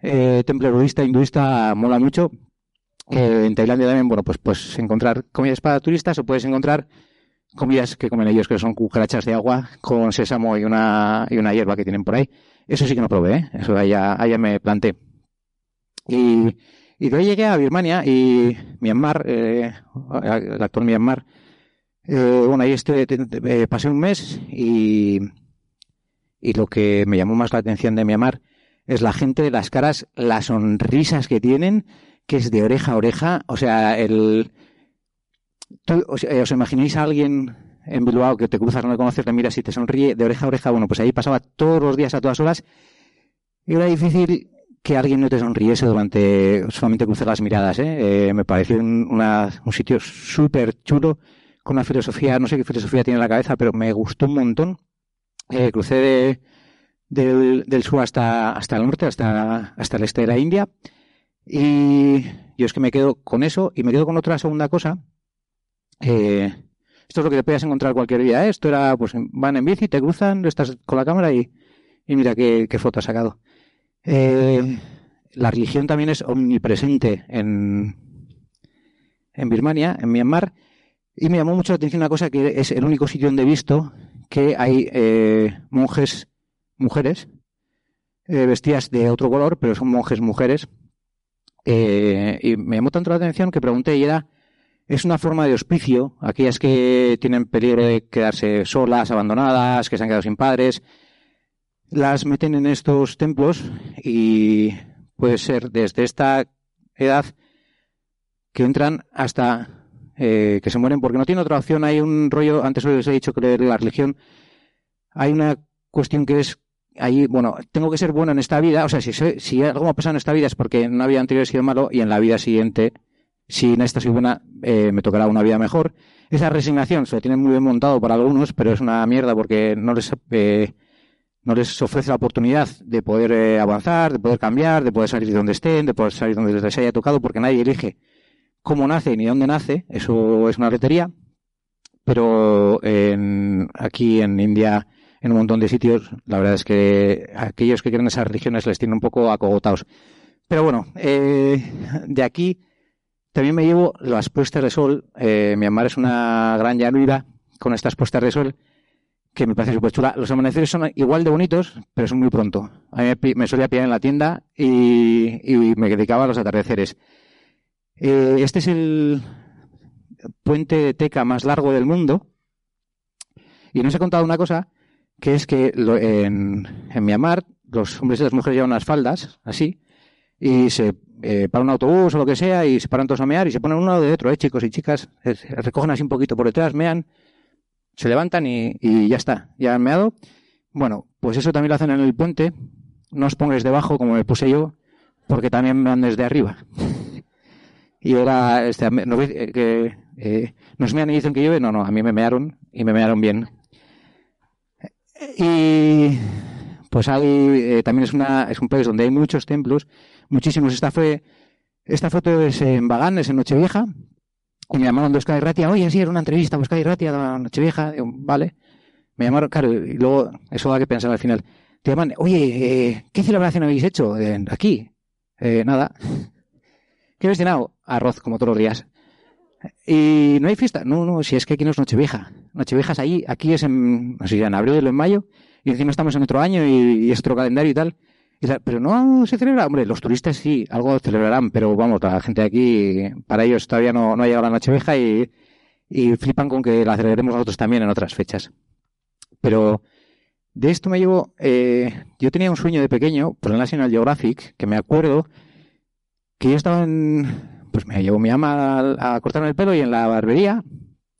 eh, templo budista, hinduista, mola mucho. Eh, en Tailandia también, bueno, pues, pues encontrar comidas para turistas o puedes encontrar comidas que comen ellos que son cucarachas de agua con sésamo y una, y una hierba que tienen por ahí. Eso sí que no probé, ¿eh? eso allá, allá me planté. Y, y de llegué a Birmania y Myanmar, eh, el actual Myanmar, eh, bueno, ahí este, pasé un mes y, y lo que me llamó más la atención de Myanmar es la gente, las caras, las sonrisas que tienen, que es de oreja a oreja, o sea, el, eh, os, imagináis a alguien en Bilbao que te cruzas, no le conoces, le miras te sonríe de oreja a oreja? Bueno, pues ahí pasaba todos los días a todas horas. Y era difícil que alguien no te sonriese durante solamente cruzar las miradas. ¿eh? eh me pareció un, sitio súper chulo, con una filosofía, no sé qué filosofía tiene en la cabeza, pero me gustó un montón. Eh, crucé del, sur hasta, hasta el norte, hasta, hasta el este de la India. Y yo es que me quedo con eso y me quedo con otra segunda cosa. Eh, esto es lo que te puedes encontrar cualquier día. ¿eh? Esto era, pues van en bici, te cruzan, estás con la cámara y, y mira qué, foto has sacado. Eh, la religión también es omnipresente en, en Birmania, en Myanmar, y me llamó mucho la atención una cosa que es el único sitio donde he visto que hay monjes, mujeres, vestidas de otro color, pero son monjes mujeres. Y me llamó tanto la atención que pregunté y era, es una forma de hospicio, aquellas que tienen peligro de quedarse solas, abandonadas, que se han quedado sin padres, las meten en estos templos y puede ser desde esta edad que entran hasta eh, que se mueren porque no tiene otra opción. Hay un rollo, antes os he dicho que la religión, hay una cuestión que es ahí, bueno, tengo que ser bueno en esta vida, o sea, si, si algo me ha pasado en esta vida es porque en una vida anterior sido malo y en la vida siguiente, si en esta soy buena, eh, me tocará una vida mejor. Esa resignación se tiene muy bien montado para algunos, pero es una mierda porque no les, eh, no les ofrece la oportunidad de poder eh, avanzar, de poder cambiar, de poder salir de donde estén, de poder salir donde les haya tocado, porque nadie elige cómo nace ni dónde nace, eso es una lotería, pero en, aquí en India, en un montón de sitios, la verdad es que aquellos que quieren esas religiones les tienen un poco acogotados. Pero bueno, eh, de aquí también me llevo las puestas de sol. Eh, Myanmar es una gran llanura con estas puestas de sol que me parece súper chula. Los amaneceres son igual de bonitos, pero son muy pronto. A mí me, solía pillar en la tienda y, me dedicaba a los atardeceres. Eh, este es el puente de teca más largo del mundo. Y nos he contado una cosa, que es que en, en Myanmar los hombres y las mujeres llevan unas faldas, así, y se eh, para un autobús o lo que sea, y se paran todos a mear y se ponen uno de otro, ¿eh, chicos y chicas? recogen así un poquito por detrás, mean, se levantan y, ya está, ya han meado. Bueno, pues eso también lo hacen en el puente. No os pongáis debajo como me puse yo, porque también me dan desde arriba. y era, este, ¿no eh, eh, nos mean y dicen que llueve? No, no, a mí me mearon y me mearon bien. Y pues hay, eh, también es, una, es un país donde hay muchos templos, muchísimos. Esta fue, esta foto es en Bagán, es en Nochevieja, y me llamaron de Euskadi Ratia, oye, sí, era una entrevista, Euskadi Ratia, Nochevieja, vale. Me llamaron, claro, y luego, eso da que pensar al final. Te llaman, oye, eh, ¿qué celebración habéis hecho aquí? Eh, nada. ¿Qué habéis cenado? Arroz, como todos los días. ¿Y no hay fiesta? No, no, si es que aquí no es Nochevieja. Nochevieja es ahí, aquí es en, no sé, en abril o en mayo, y encima estamos en otro año y, y es otro calendario y tal pero no se celebra, hombre, los turistas sí, algo celebrarán, pero vamos, la gente de aquí, para ellos todavía no, no ha llegado la Nochevieja y, y flipan con que la celebremos nosotros también en otras fechas. Pero de esto me llevo, eh, yo tenía un sueño de pequeño por el National Geographic, que me acuerdo que yo estaba en, pues me llevó mi ama a, a cortarme el pelo y en la barbería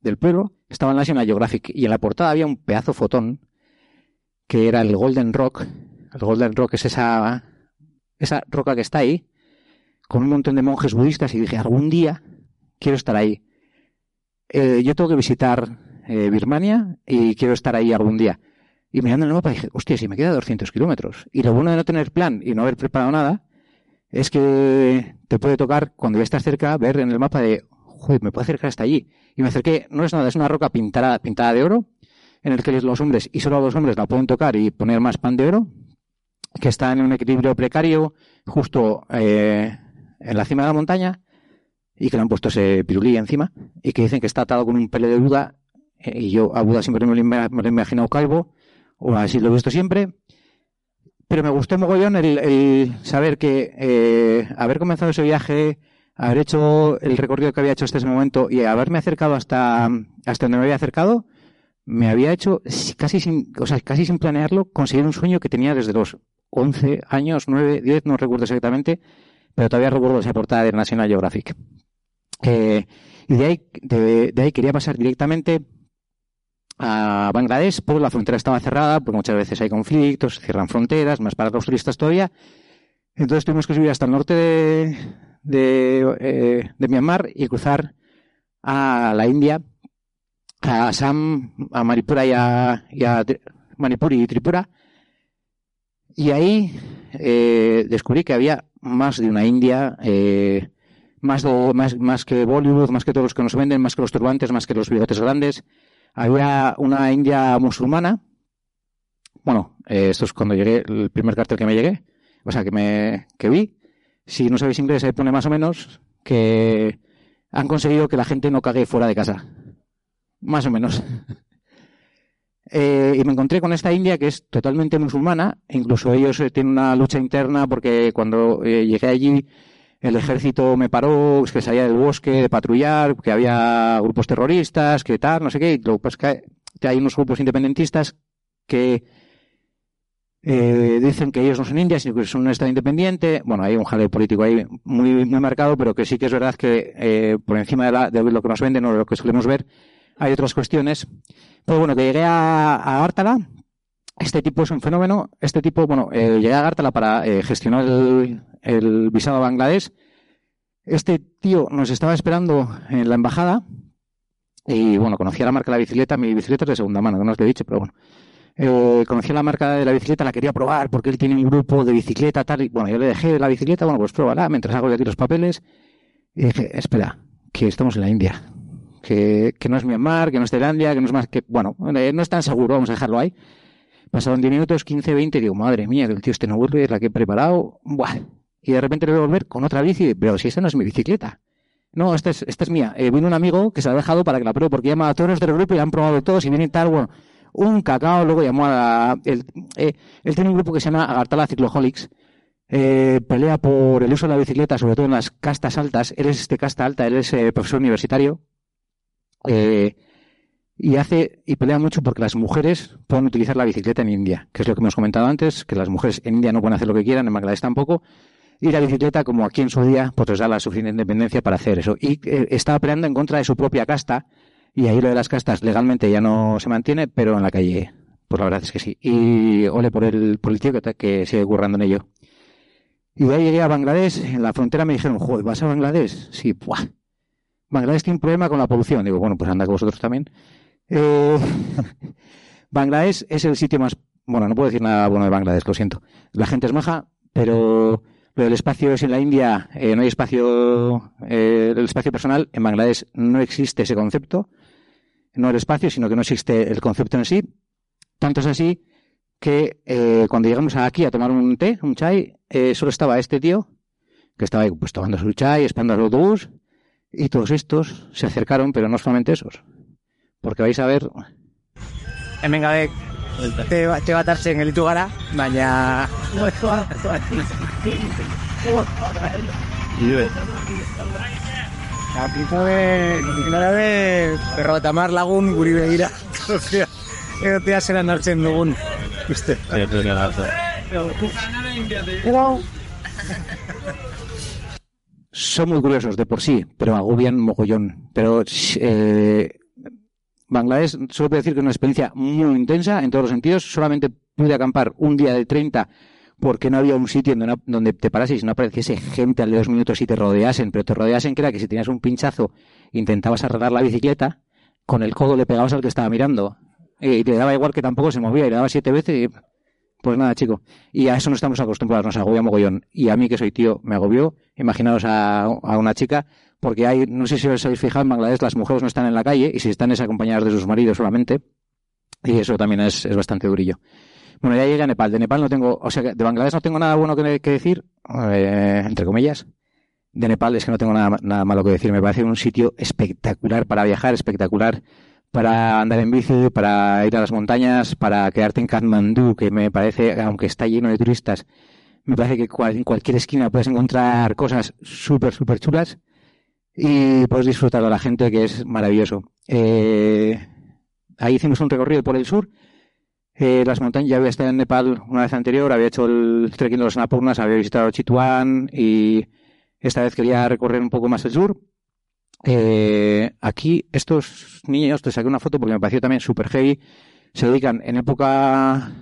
del pelo estaba el National Geographic y en la portada había un pedazo fotón que era el Golden Rock el Golden Rock es esa, esa roca que está ahí, con un montón de monjes budistas, y dije, algún día quiero estar ahí. Eh, yo tengo que visitar eh, Birmania y quiero estar ahí algún día. Y mirando el mapa dije, hostia, si me queda 200 kilómetros. Y lo bueno de no tener plan y no haber preparado nada es que te puede tocar, cuando ya estás cerca, ver en el mapa de, joder, me puedo acercar hasta allí. Y me acerqué, no es nada, es una roca pintada, pintada de oro, en el que los hombres, y solo los hombres la pueden tocar y poner más pan de oro, que está en un equilibrio precario justo eh, en la cima de la montaña y que le han puesto ese pirulí encima y que dicen que está atado con un pelo de Buda eh, y yo a Buda siempre me lo, he imaginado calvo o así lo he visto siempre. Pero me gustó mogollón el, el saber que eh, haber comenzado ese viaje haber hecho el recorrido que había hecho hasta ese momento y haberme acercado hasta hasta donde me había acercado me había hecho casi sin o sea casi sin planearlo conseguir un sueño que tenía desde los 11 años, 9, 10, no recuerdo exactamente, pero todavía recuerdo esa portada de National Geographic. Eh, y de ahí, de, ahí quería pasar directamente a Bangladesh, pues la frontera estaba cerrada, porque muchas veces hay conflictos, cierran fronteras, más para los turistas todavía. Entonces tuvimos que subir hasta el norte de, de, eh, de Myanmar y cruzar a la India, a Assam, a Maripura y a, y a y Tripura. Y ahí eh, descubrí que había más de una India, eh, más, de, más, más que Bollywood, más que todos los que nos venden, más que los turbantes, más que los bigotes grandes. Había una India musulmana. Bueno, eh, esto es cuando llegué, el primer cartel que me llegué, o sea, que me que vi. Si no sabéis inglés, ahí pone más o menos que han conseguido que la gente no cague fuera de casa. Más o menos. Eh, y me encontré con esta India que es totalmente musulmana. Incluso ellos eh, tienen una lucha interna porque cuando eh, llegué allí el ejército me paró, es que salía del bosque de patrullar, que había grupos terroristas, que tal, no sé qué. Y luego, pues que hay unos grupos independentistas que dicen que ellos no son indias, sino que son un Estado independiente. Bueno, hay un jaleo político ahí muy, muy marcado, pero que sí que es verdad que por encima de, la, de, lo que nos venden o lo que solemos ver, hay otras cuestiones. Pues bueno, que llegué a, a Gártala. Este tipo es un fenómeno. Este tipo, bueno, eh, llegué a Gártala para eh, gestionar el, visado a Bangladesh. Este tío nos estaba esperando en la embajada. Y bueno, conocía la marca de la bicicleta. Mi bicicleta es de segunda mano, no os lo he dicho, pero bueno eh, conocí la marca de la bicicleta, la quería probar porque él tiene un grupo de bicicleta, tal, y bueno, yo le dejé la bicicleta, bueno, pues pruébala, mientras hago de aquí los papeles, y dije, espera, que estamos en la India, que, no es Myanmar, que no es Tailandia, que no es más que, bueno, eh, no es tan seguro, vamos a dejarlo ahí. Pasaron 10 minutos, 15, 20, y digo, madre mía, que el tío este no vuelve, es la que he preparado, buah. Y de repente le voy a volver con otra bici, pero si esta no es mi bicicleta. No, esta es, esta es mía. Eh, vino un amigo que se la ha dejado para que la pruebe porque llama a todos los del grupo y han probado todos y vienen tal, bueno, un cacao, luego llamó a la, él, eh, él tiene un grupo que se llama Agartala Cicloholics, eh, pelea por el uso de la bicicleta, sobre todo en las castas altas, él es este casta alta, él es eh, profesor universitario, eh, y hace, y pelea mucho porque las mujeres pueden utilizar la bicicleta en India, que es lo que hemos comentado antes, que las mujeres en India no pueden hacer lo que quieran, en Bangladesh tampoco, y la bicicleta, como aquí en su día, pues les da la suficiente independencia para hacer eso. Y eh, estaba peleando en contra de su propia casta, y ahí lo de las castas legalmente ya no se mantiene, pero en la calle, pues la verdad es que sí. Y ole por el, por el tío que, que sigue currando en ello. Y de ahí llegué a Bangladesh, en la frontera me dijeron, joder, ¿vas a Bangladesh? Sí, ¡buah! Bangladesh tiene un problema con la polución. Digo, bueno, pues anda con vosotros también. Eh, Bangladesh es el sitio más, bueno, no puedo decir nada bueno de Bangladesh, lo siento. La gente es maja, pero lo del espacio es en la India, eh, no hay espacio, eh, el espacio personal, en Bangladesh no existe ese concepto no el espacio, sino que no existe el concepto en sí. Tanto es así que eh, cuando llegamos aquí a tomar un té, un chai, solo estaba este tío, que estaba ahí pues tomando su chai, esperando al autobús, y todos estos se acercaron, pero no solamente esos. Porque vais a ver... Hemengabe te, te bat hartzen gelitu gara, baina... Aplikabe, aplikabe, berrota mar lagun guri begira. Ostia, egotea zelan hartzen dugun. Uste. Son muy curiosos de por sí, pero agobian mogollón. Pero eh, Bangladesh solo puedo decir que es una experiencia muy intensa en todos los sentidos. Solamente pude acampar un día de 30 porque no había un sitio donde, donde te parases y no apareciese gente al de dos minutos y te rodeasen, pero te rodeasen que era que si tenías un pinchazo intentabas arreglar la bicicleta, con el codo le pegabas al que estaba mirando y te daba igual que tampoco se movía y le daba siete veces pues nada, chico. Y a eso no estamos acostumbrados, nos agobia mogollón. Y a mí, que soy tío, me agobió. Imaginaos a, una chica, porque hay, no sé si os habéis fijado, en Bangladesh las mujeres no están en la calle y si están es acompañadas de sus maridos solamente. Y eso también es, bastante durillo. Bueno, ya llegué a Nepal. De Nepal no tengo, o sea, de Bangladesh no tengo nada bueno que, que decir, eh, entre comillas. De Nepal es que no tengo nada, nada malo que decir. Me parece un sitio espectacular para viajar, espectacular para andar en bici, para ir a las montañas, para quedarte en Kathmandú, que me parece, aunque está lleno de turistas, me parece que en cualquier esquina puedes encontrar cosas súper, súper chulas y puedes disfrutar de la gente, que es maravilloso. Eh, ahí hicimos un recorrido por el sur. Eh, las montañas, ya había estado en Nepal una vez anterior, había hecho el trekking de los Annapurnas, había visitado Chituán y esta vez quería recorrer un poco más el sur. Eh, aquí estos niños, te saqué una foto porque me pareció también super heavy, se dedican en época,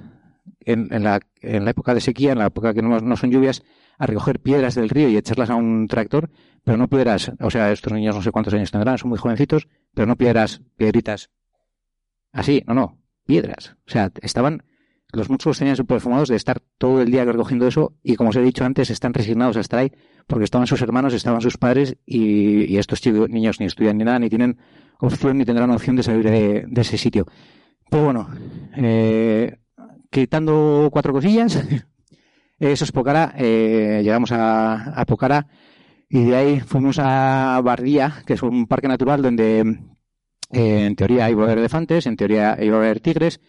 en, en, la, en la época de sequía, en la época que no, no, son lluvias, a recoger piedras del río y echarlas a un tractor, pero no piedras, o sea, estos niños no sé cuántos años tendrán, son muy jovencitos, pero no piedras, piedritas, así, no, no, piedras. O sea, estaban, los muchos tenían súper fumados de estar todo el día recogiendo eso y como os he dicho antes, están resignados a estar ahí porque estaban sus hermanos, estaban sus padres y, estos chicos, niños ni estudian ni nada, ni tienen opción ni tendrán opción de salir de, ese sitio. Pues bueno, eh, quitando cuatro cosillas, eso es Pocara, eh, llegamos a, a Pocara y de ahí fuimos a Bardía, que es un parque natural donde eh, en teoría iba a haber elefantes, en teoría iba a haber tigres.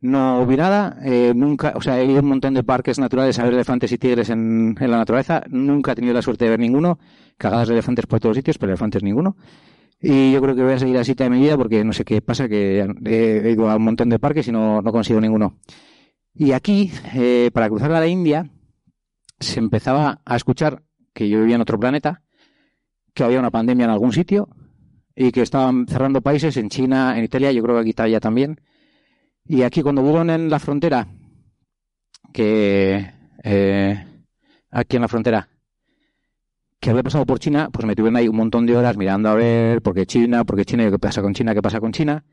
No nada, eh, nunca, o sea, he ido a un montón de parques naturales a ver elefantes y tigres en, en, la naturaleza. Nunca he tenido la suerte de ver ninguno. Cagadas de elefantes por todos sitios, pero elefantes ninguno. Y yo creo que voy a seguir así toda mi vida porque no sé qué pasa, que he ido a un montón de parques y no, no consigo ninguno. Y aquí, eh, para cruzar a la India, se empezaba a escuchar que yo vivía en otro planeta, que había una pandemia en algún sitio y que estaban cerrando países en China, en Italia, yo creo que aquí Italia también. Y aquí cuando vieron en la frontera, que eh, aquí en la frontera, que había pasado por China, pues me tuvieron ahí un montón de horas mirando a ver por qué China, por qué China, qué pasa con China, qué pasa con China.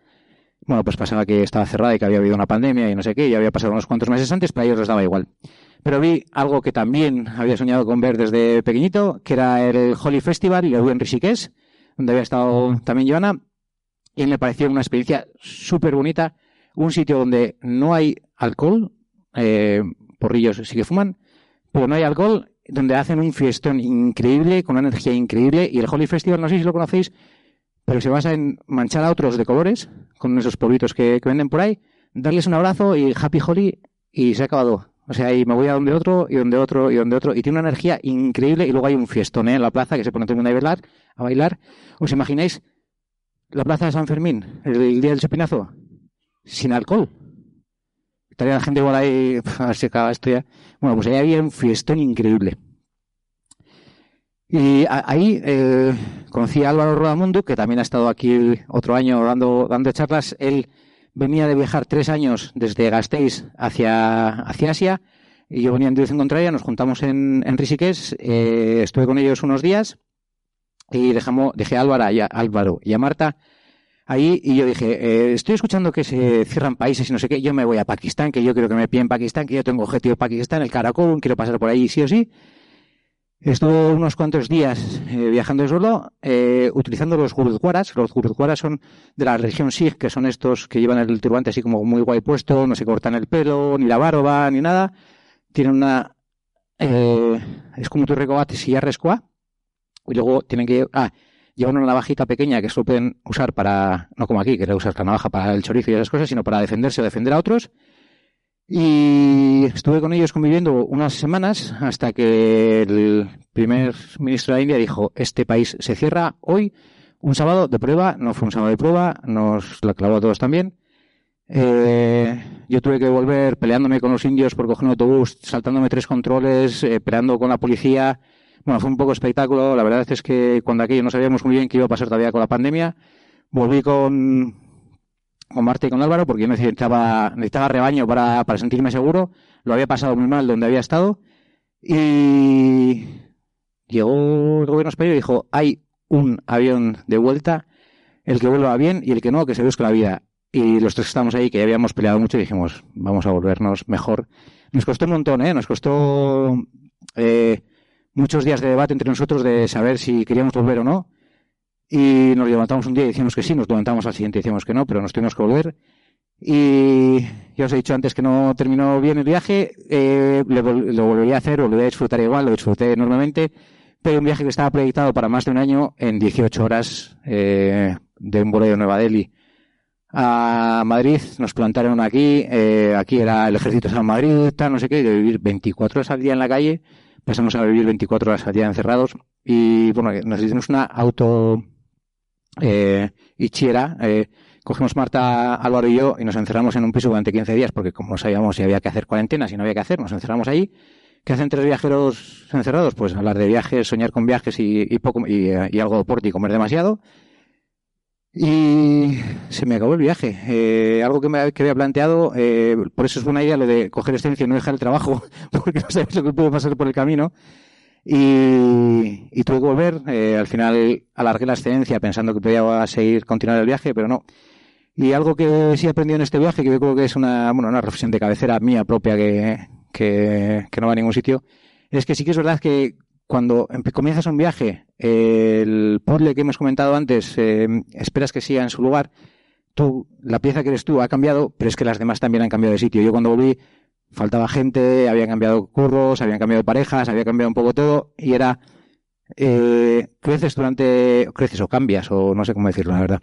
Bueno, pues pasaba que estaba cerrada y que había habido una pandemia y no sé qué, y había pasado unos cuantos meses antes, pero a ellos les daba igual. Pero vi algo que también había soñado con ver desde pequeñito, que era el Holy Festival, y lo vi en Rishikesh, donde había estado también Joana, y me pareció una experiencia súper bonita, un sitio donde no hay alcohol, eh, porrillos sí que fuman, pero no hay alcohol, donde hacen un fiestón increíble, con una energía increíble, y el Holy Festival, no sé si lo conocéis, pero se basa en manchar a otros de colores, con esos polvitos que, venden por ahí, darles un abrazo y Happy Holy, y se ha acabado. O sea, y me voy a donde otro, y donde otro, y donde otro. Y tiene una energía increíble. Y luego hay un fiestón ¿eh? en la plaza que se pone todo el mundo a bailar. A bailar. ¿Os imagináis la plaza de San Fermín, el, día del chupinazo? Sin alcohol. Estaría la gente igual ahí, a ver si. Bueno, pues ahí había un fiestón increíble. Y ahí eh, conocí a Álvaro Rodamundo, que también ha estado aquí otro año dando, dando charlas. Él venía de viajar tres años desde Gasteiz hacia, hacia Asia y yo venía en dirección contraria, nos juntamos en, en Rishikesh, eh, estuve con ellos unos días y dejamos, dejé a Álvaro y a, Álvaro y a Marta ahí y yo dije, eh, estoy escuchando que se cierran países y no sé qué, yo me voy a Pakistán, que yo quiero que me piden Pakistán, que yo tengo objetivo Pakistán, el Caracol, quiero pasar por ahí sí o sí. Estuve unos cuantos días eh, viajando solo, eh, utilizando los gurudwaras. Los gurudwaras son de la región Sikh, que son estos que llevan el turbante así como muy guay puesto, no se cortan el pelo, ni la barba, ni nada. Tienen una... Eh, es como tu recobate si ya rescoa. Y luego tienen que... Ah, llevan una navajita pequeña que solo pueden usar para... No como aquí, que le usas la navaja para el chorizo y esas cosas, sino para defenderse o defender a otros. Y estuve con ellos conviviendo unas semanas hasta que el primer ministro de la India dijo, este país se cierra hoy, un sábado de prueba, no fue un sábado de prueba, nos la clavó a todos también. Eh, yo tuve que volver peleándome con los indios por coger un autobús, saltándome tres controles, eh, peleando con la policía. Bueno, fue un poco espectáculo. La verdad es que cuando aquello no sabíamos muy bien qué iba a pasar todavía con la pandemia, volví con con Marta y con Álvaro porque yo necesitaba, necesitaba rebaño para, para sentirme seguro. Lo había pasado muy mal donde había estado. Y llegó el gobierno español y dijo, hay un avión de vuelta, el que vuelva bien y el que no, que se busque la vida. Y los tres que estábamos ahí, que ya habíamos peleado mucho, dijimos, vamos a volvernos mejor. Nos costó un montón, ¿eh? Nos costó eh, muchos días de debate entre nosotros de saber si queríamos volver o no. Y nos levantamos un día y decíamos que sí, nos levantamos al siguiente y decíamos que no, pero nos tuvimos que volver. Y ya os he dicho antes que no terminó bien el viaje, eh, lo, volvería a hacer, lo voy a disfrutar igual, lo disfruté enormemente, pero un viaje que estaba proyectado para más de un año en 18 horas eh, de un vuelo de Nueva Delhi a Madrid, nos plantaron aquí, eh, aquí era el ejército de San Madrid, no sé qué, de vivir 24 horas al día en la calle, pasamos a vivir 24 horas al día encerrados y bueno, nos hicimos una auto eh, y Chiera, eh, cogimos Marta, Álvaro y yo y nos encerramos en un piso durante 15 días porque como sabíamos si había que hacer cuarentena, si no había que hacer, nos encerramos ahí. ¿Qué hacen tres viajeros encerrados? Pues hablar de viajes, soñar con viajes y, poco y, algo de deporte y comer demasiado. Y se me acabó el viaje. Eh, algo que me había planteado, eh, por eso es buena idea lo de coger excedencia y no dejar el trabajo, porque no sabes lo que puede pasar por el camino. Y, y tuve que volver. Eh, al final alargué la excedencia pensando que podía seguir continuar el viaje, pero no. Y algo que sí he aprendido en este viaje, que yo creo que es una, bueno, una reflexión de cabecera mía propia que, que, que no va a ningún sitio, es que sí que es verdad que cuando comienzas un viaje, el puzzle que hemos comentado antes, eh, esperas que siga en su lugar, tú, la pieza que eres tú ha cambiado, pero es que las demás también han cambiado de sitio. Yo cuando volví, faltaba gente, habían cambiado curros, habían cambiado parejas, había cambiado un poco todo, y era, eh, creces durante, creces o cambias, o no sé cómo decirlo, la verdad.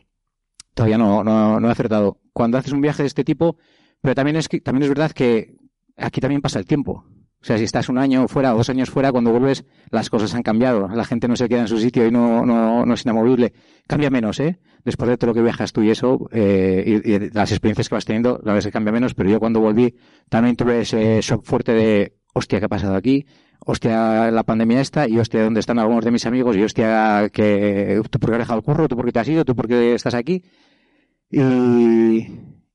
Todavía no, no, no he acertado. Cuando haces un viaje de este tipo, pero también es que, también es verdad que aquí también pasa el tiempo. O sea, si estás un año fuera o dos años fuera, cuando vuelves, las cosas han cambiado. La gente no se queda en su sitio y no, no, no es inamovible. Cambia menos, ¿eh? Después de todo lo que viajas tú y eso, eh, y, las experiencias que vas teniendo, la verdad es que cambia menos, pero yo cuando volví, también tuve ese shock fuerte de, hostia, ¿qué ha pasado aquí? Hostia, la pandemia esta, y hostia, ¿dónde están algunos de mis amigos? Y hostia, que, tú por qué has dejado el curro, tú por qué te has ido, tú por qué estás aquí. Y,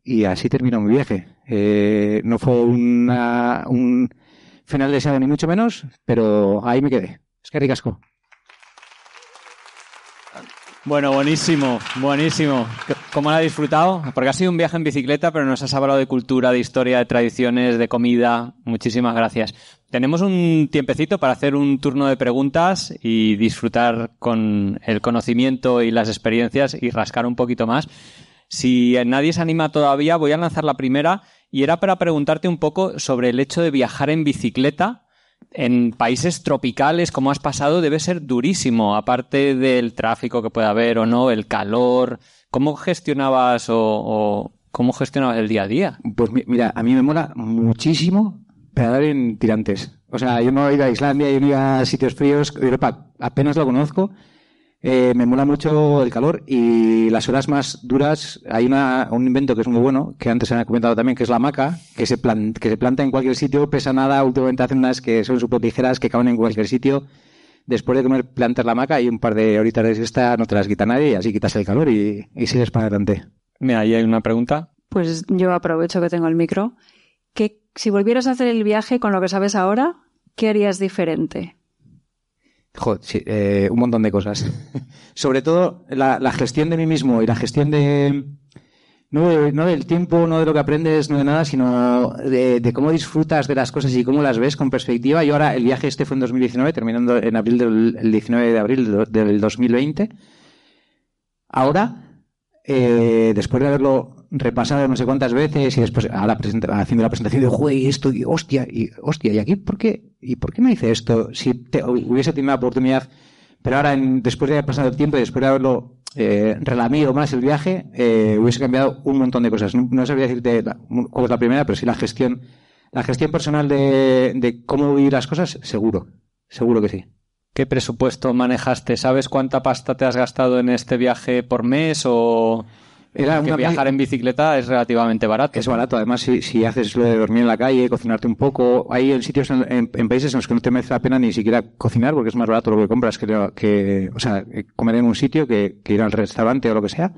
y así terminó mi viaje. Eh, no fue una, un, final deseado ni mucho menos, pero ahí me quedé. Es que ricasco. Bueno, buenísimo, buenísimo. ¿Cómo lo ha disfrutado? Porque ha sido un viaje en bicicleta, pero nos has hablado de cultura, de historia, de tradiciones, de comida. Muchísimas gracias. Tenemos un tiempecito para hacer un turno de preguntas y disfrutar con el conocimiento y las experiencias y rascar un poquito más. Si nadie se anima todavía, voy a lanzar la primera y era para preguntarte un poco sobre el hecho de viajar en bicicleta en países tropicales, como has pasado, debe ser durísimo, aparte del tráfico que pueda haber o no, el calor. ¿Cómo gestionabas o, cómo gestionabas el día a día? Pues mira, a mí me mola muchísimo pedalar en tirantes. O sea, yo no he ido a Islandia, yo no he ido a sitios fríos, Europa apenas lo conozco eh, me mola mucho el calor y las horas más duras. Hay una, un invento que es muy bueno, que antes se ha comentado también, que es la maca, que se, plan, que se planta en cualquier sitio, pesa nada. Últimamente hacen unas que son súper ligeras, que caben en cualquier sitio. Después de comer, plantas la maca y un par de horitas de siesta no te las quita nadie y así quitas el calor y, y sigues para adelante. Mira, ahí hay una pregunta. Pues yo aprovecho que tengo el micro. Que si volvieras a hacer el viaje con lo que sabes ahora, ¿qué harías diferente? Joder, sí, eh, un montón de cosas. Sobre todo la, gestión de mí mismo y la gestión de no, no, del tiempo, no de lo que aprendes, no de nada, sino de, cómo disfrutas de las cosas y cómo las ves con perspectiva. Y ahora el viaje este fue en 2019, terminando en abril del el 19 de abril del 2020. Ahora, eh, después de haberlo repasado no sé cuántas veces y después a la haciendo la presentación de juego esto y hostia y hostia y aquí por qué y por qué me hice esto si te, hubiese tenido la oportunidad pero ahora después de haber pasado el tiempo y después de haberlo eh, relamido más el viaje eh, hubiese cambiado un montón de cosas no, no sabría decirte la, cuál es la primera pero sí la gestión la gestión personal de, de cómo vivir las cosas seguro seguro que sí ¿Qué presupuesto manejaste? ¿Sabes cuánta pasta te has gastado en este viaje por mes o...? Era que viajar en bicicleta es relativamente barato. Es barato, además si, si, haces lo de dormir en la calle, cocinarte un poco, hay en sitios en, en, en, países en los que no te merece la pena ni siquiera cocinar porque es más barato lo que compras que, que o sea, comer en un sitio que, que ir al restaurante o lo que sea.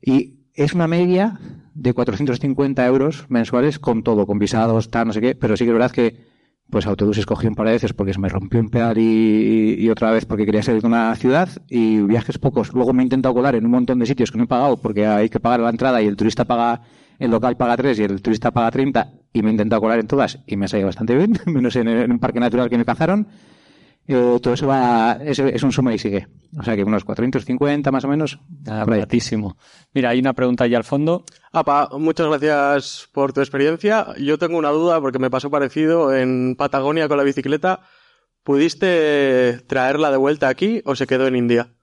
Y es una media de 450 euros mensuales con todo, con visados, tal, no sé qué, pero sí que es verdad que pues autobuses cogí un par de veces porque se me rompió un pedal y, otra vez porque quería salir de una ciudad y viajes pocos. Luego me he intentado colar en un montón de sitios que no he pagado porque hay que pagar la entrada y el turista paga, el local paga 3 y el turista paga 30 y me he intentado colar en todas y me ha salido bastante bien, menos en, en un parque natural que me cazaron. Eh, todo eso va, es, es, un suma y sigue. O sea que unos 450 más o menos. Ah, baratísimo. Mira, hay una pregunta allá al fondo. Apa, muchas gracias por tu experiencia. Yo tengo una duda porque me pasó parecido en Patagonia con la bicicleta. ¿Pudiste traerla de vuelta aquí o se quedó en India?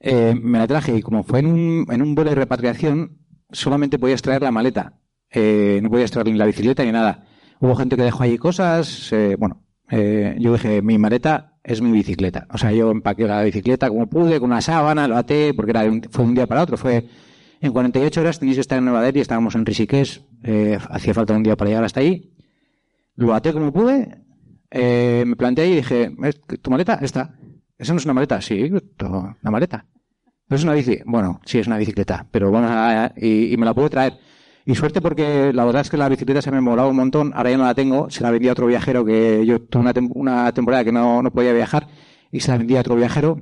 Eh, me la traje y como fue en un, en un vuelo de repatriación, solamente podías traer la maleta. Eh, no podías traer ni la bicicleta ni nada. Hubo gente que dejó allí cosas, eh, bueno, eh, yo dije, mi maleta es mi bicicleta. O sea, yo empaqué la bicicleta como pude, con una sábana, lo até, porque era un, fue un día para otro. Fue en 48 horas tenéis que estar en Nueva Delhi, estábamos en Rishikesh, eh, hacía falta un día para llegar hasta ahí. Lo até como pude, eh, me planteé y dije, ¿tu maleta? Esta. ¿Eso no es una maleta? Sí, una maleta. ¿No es una bici? Bueno, sí, es una bicicleta, pero vamos a, y, y me la puedo traer. Y suerte porque la verdad es que la bicicleta se me molaba un montón, ahora ya no la tengo, se la vendía a otro viajero que yo tuve una, tem una temporada que no, no podía viajar y se la vendía a otro viajero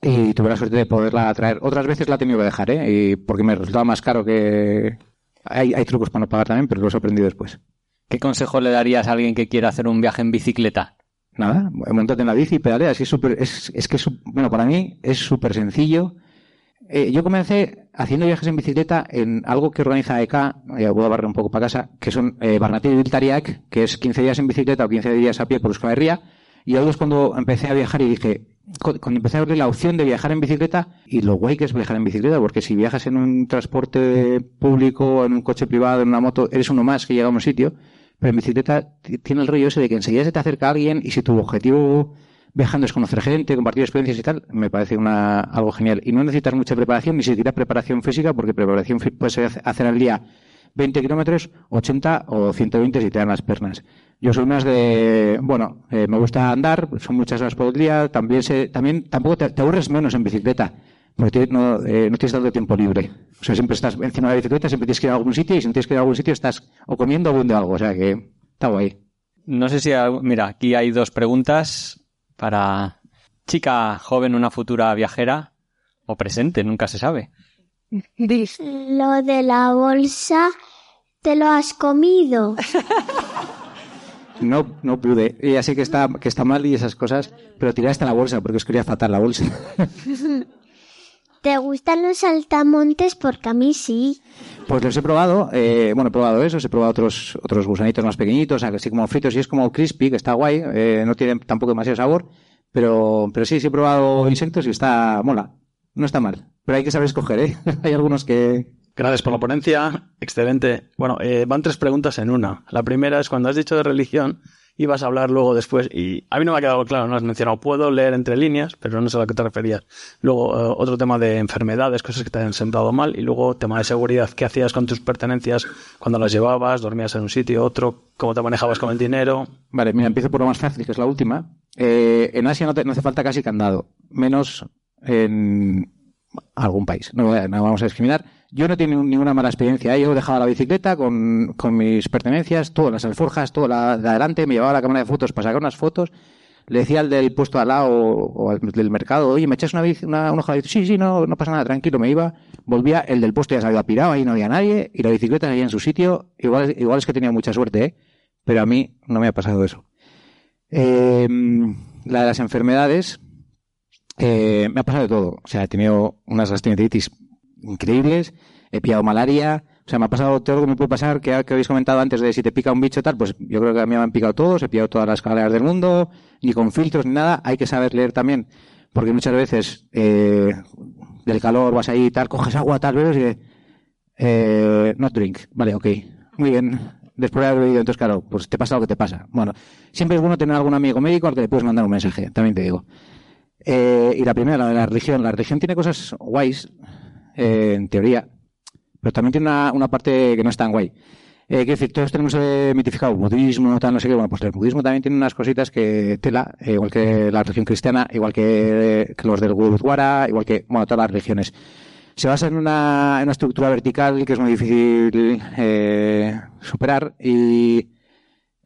y tuve la suerte de poderla traer. Otras veces la he tenido que dejar, ¿eh? Y porque me resultaba más caro que... Hay, hay trucos para no pagar también, pero los he aprendido después. ¿Qué consejo le darías a alguien que quiera hacer un viaje en bicicleta? Nada, montate en la bici, pedalea, es, súper, es, es que, es, bueno, para mí es súper sencillo. Eh, yo comencé haciendo viajes en bicicleta en algo que organiza EK, ya voy a barrer un poco para casa, que son eh, y Viltariac, que es 15 días en bicicleta o 15 días a pie por Euskal Herria. Y algo es cuando empecé a viajar y dije, cuando empecé a ver la opción de viajar en bicicleta y lo guay que es viajar en bicicleta, porque si viajas en un transporte público, en un coche privado, en una moto, eres uno más que llega a un sitio. Pero en bicicleta tiene el rollo ese de que enseguida se te acerca alguien y si tu objetivo viajando es conocer gente, compartir experiencias y tal, me parece una, algo genial. Y no necesitas mucha preparación, ni siquiera preparación física, porque preparación puedes hacer al día 20 kilómetros, 80 o 120 si te dan las pernas. Yo soy más de, bueno, eh, me gusta andar, son muchas horas por el día, también se, también, tampoco te, aburres menos en bicicleta, porque no, eh, no tienes tanto tiempo libre. O sea, siempre estás encima de la bicicleta, siempre tienes que ir a algún sitio y si no tienes que ir a algún sitio estás o comiendo o viendo algo, o sea que está guay. No sé si, mira, aquí hay dos preguntas para chica joven, una futura viajera o presente, nunca se sabe. Lo de la bolsa, ¿te lo has comido? No, no pude. Y así que está, que está mal y esas cosas, pero tiraste la bolsa porque os quería fatal la bolsa. ¿Te gustan los saltamontes? Porque a mí sí. Pues los he probado, eh, bueno, he probado esos, he probado otros, otros gusanitos más pequeñitos, así como fritos, y es como crispy, que está guay, eh, no tiene tampoco demasiado sabor, pero, pero sí, sí he probado insectos y está, mola, no está mal, pero hay que saber escoger, ¿eh? hay algunos que, Gracias por la ponencia, excelente. Bueno, eh, van tres preguntas en una. La primera es cuando has dicho de religión, ibas a hablar luego después, y a mí no me ha quedado claro, no has mencionado, puedo leer entre líneas, pero no sé a lo que te referías. Luego, eh, otro tema de enfermedades, cosas que te han sentado mal, y luego tema de seguridad, ¿qué hacías con tus pertenencias cuando las llevabas? ¿Dormías en un sitio, otro? ¿Cómo te manejabas con el dinero? Vale, mira, empiezo por lo más fácil, que es la última. Eh, en Asia no, te, hace falta casi candado, menos en algún país. No vamos a discriminar yo no he tenido ninguna mala experiencia. Yo he dejado la bicicleta con, mis pertenencias, todas las alforjas, todo la, de adelante, me llevaba la cámara de fotos para sacar unas fotos. Le decía al del puesto al lado o al del mercado, oye, ¿me echas una, una, una hoja de Sí, sí, no, no pasa nada, tranquilo, me iba. Volvía, el del puesto ya se había pirado, ahí no había nadie, y la bicicleta seguía en su sitio. Igual, igual es que tenía mucha suerte, ¿eh? Pero a mí no me ha pasado eso. Eh, la de las enfermedades, eh, me ha pasado de todo. O sea, he tenido unas gastroenteritis increíbles, he pillado malaria, o sea, me ha pasado todo lo que me puede pasar, que, habéis comentado antes de si te pica un bicho tal, pues yo creo que a mí me han picado todos, he pillado todas las escaleras del mundo, ni con filtros ni nada, hay que saber leer también, porque muchas veces eh, del calor vas ahí tal, coges agua tal, vez y eh, not drink, vale, ok, muy bien, después de haber bebido, entonces claro, pues te pasa lo que te pasa. Bueno, siempre es bueno tener algún amigo médico al que le puedes mandar un mensaje, también te digo. Eh, y la primera, la de la religión. La religión tiene cosas guays, eh, en teoría, pero también tiene una, una, parte que no es tan guay. Eh, quiero decir, todos tenemos eh, mitificado budismo, tal, no sé qué. Bueno, pues el budismo también tiene unas cositas que tela, eh, igual que la religión cristiana, igual que, que los del Gurudwara, igual que, bueno, todas las religiones. Se basa en una, en una estructura vertical que es muy difícil eh, superar y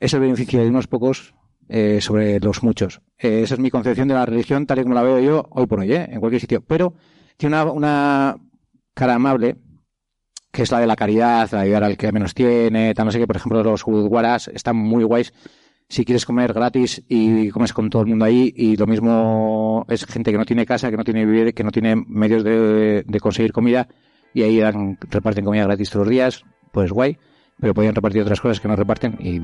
es el beneficio de unos pocos eh, sobre los muchos. Eh, esa es mi concepción de la religión tal y como la veo yo hoy por hoy, ¿eh? en cualquier sitio. Pero tiene una, una cara amable, que es la de la caridad, la de ayudar al que menos tiene, tal, no sé qué, por ejemplo, los gurudwaras están muy guays. Si quieres comer gratis y comes con todo el mundo ahí, y lo mismo es gente que no tiene casa, que no tiene vivir, que no tiene medios de, de conseguir comida, y ahí dan, reparten comida gratis todos los días, pues guay, pero podrían repartir otras cosas que no reparten, y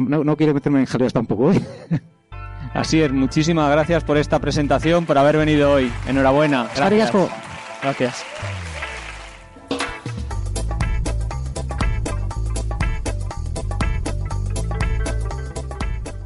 no, no quiero meterme en jaleos tampoco. ¿eh? Así es, muchísimas gracias por esta presentación, por haber venido hoy. Enhorabuena. Gracias. Gracias.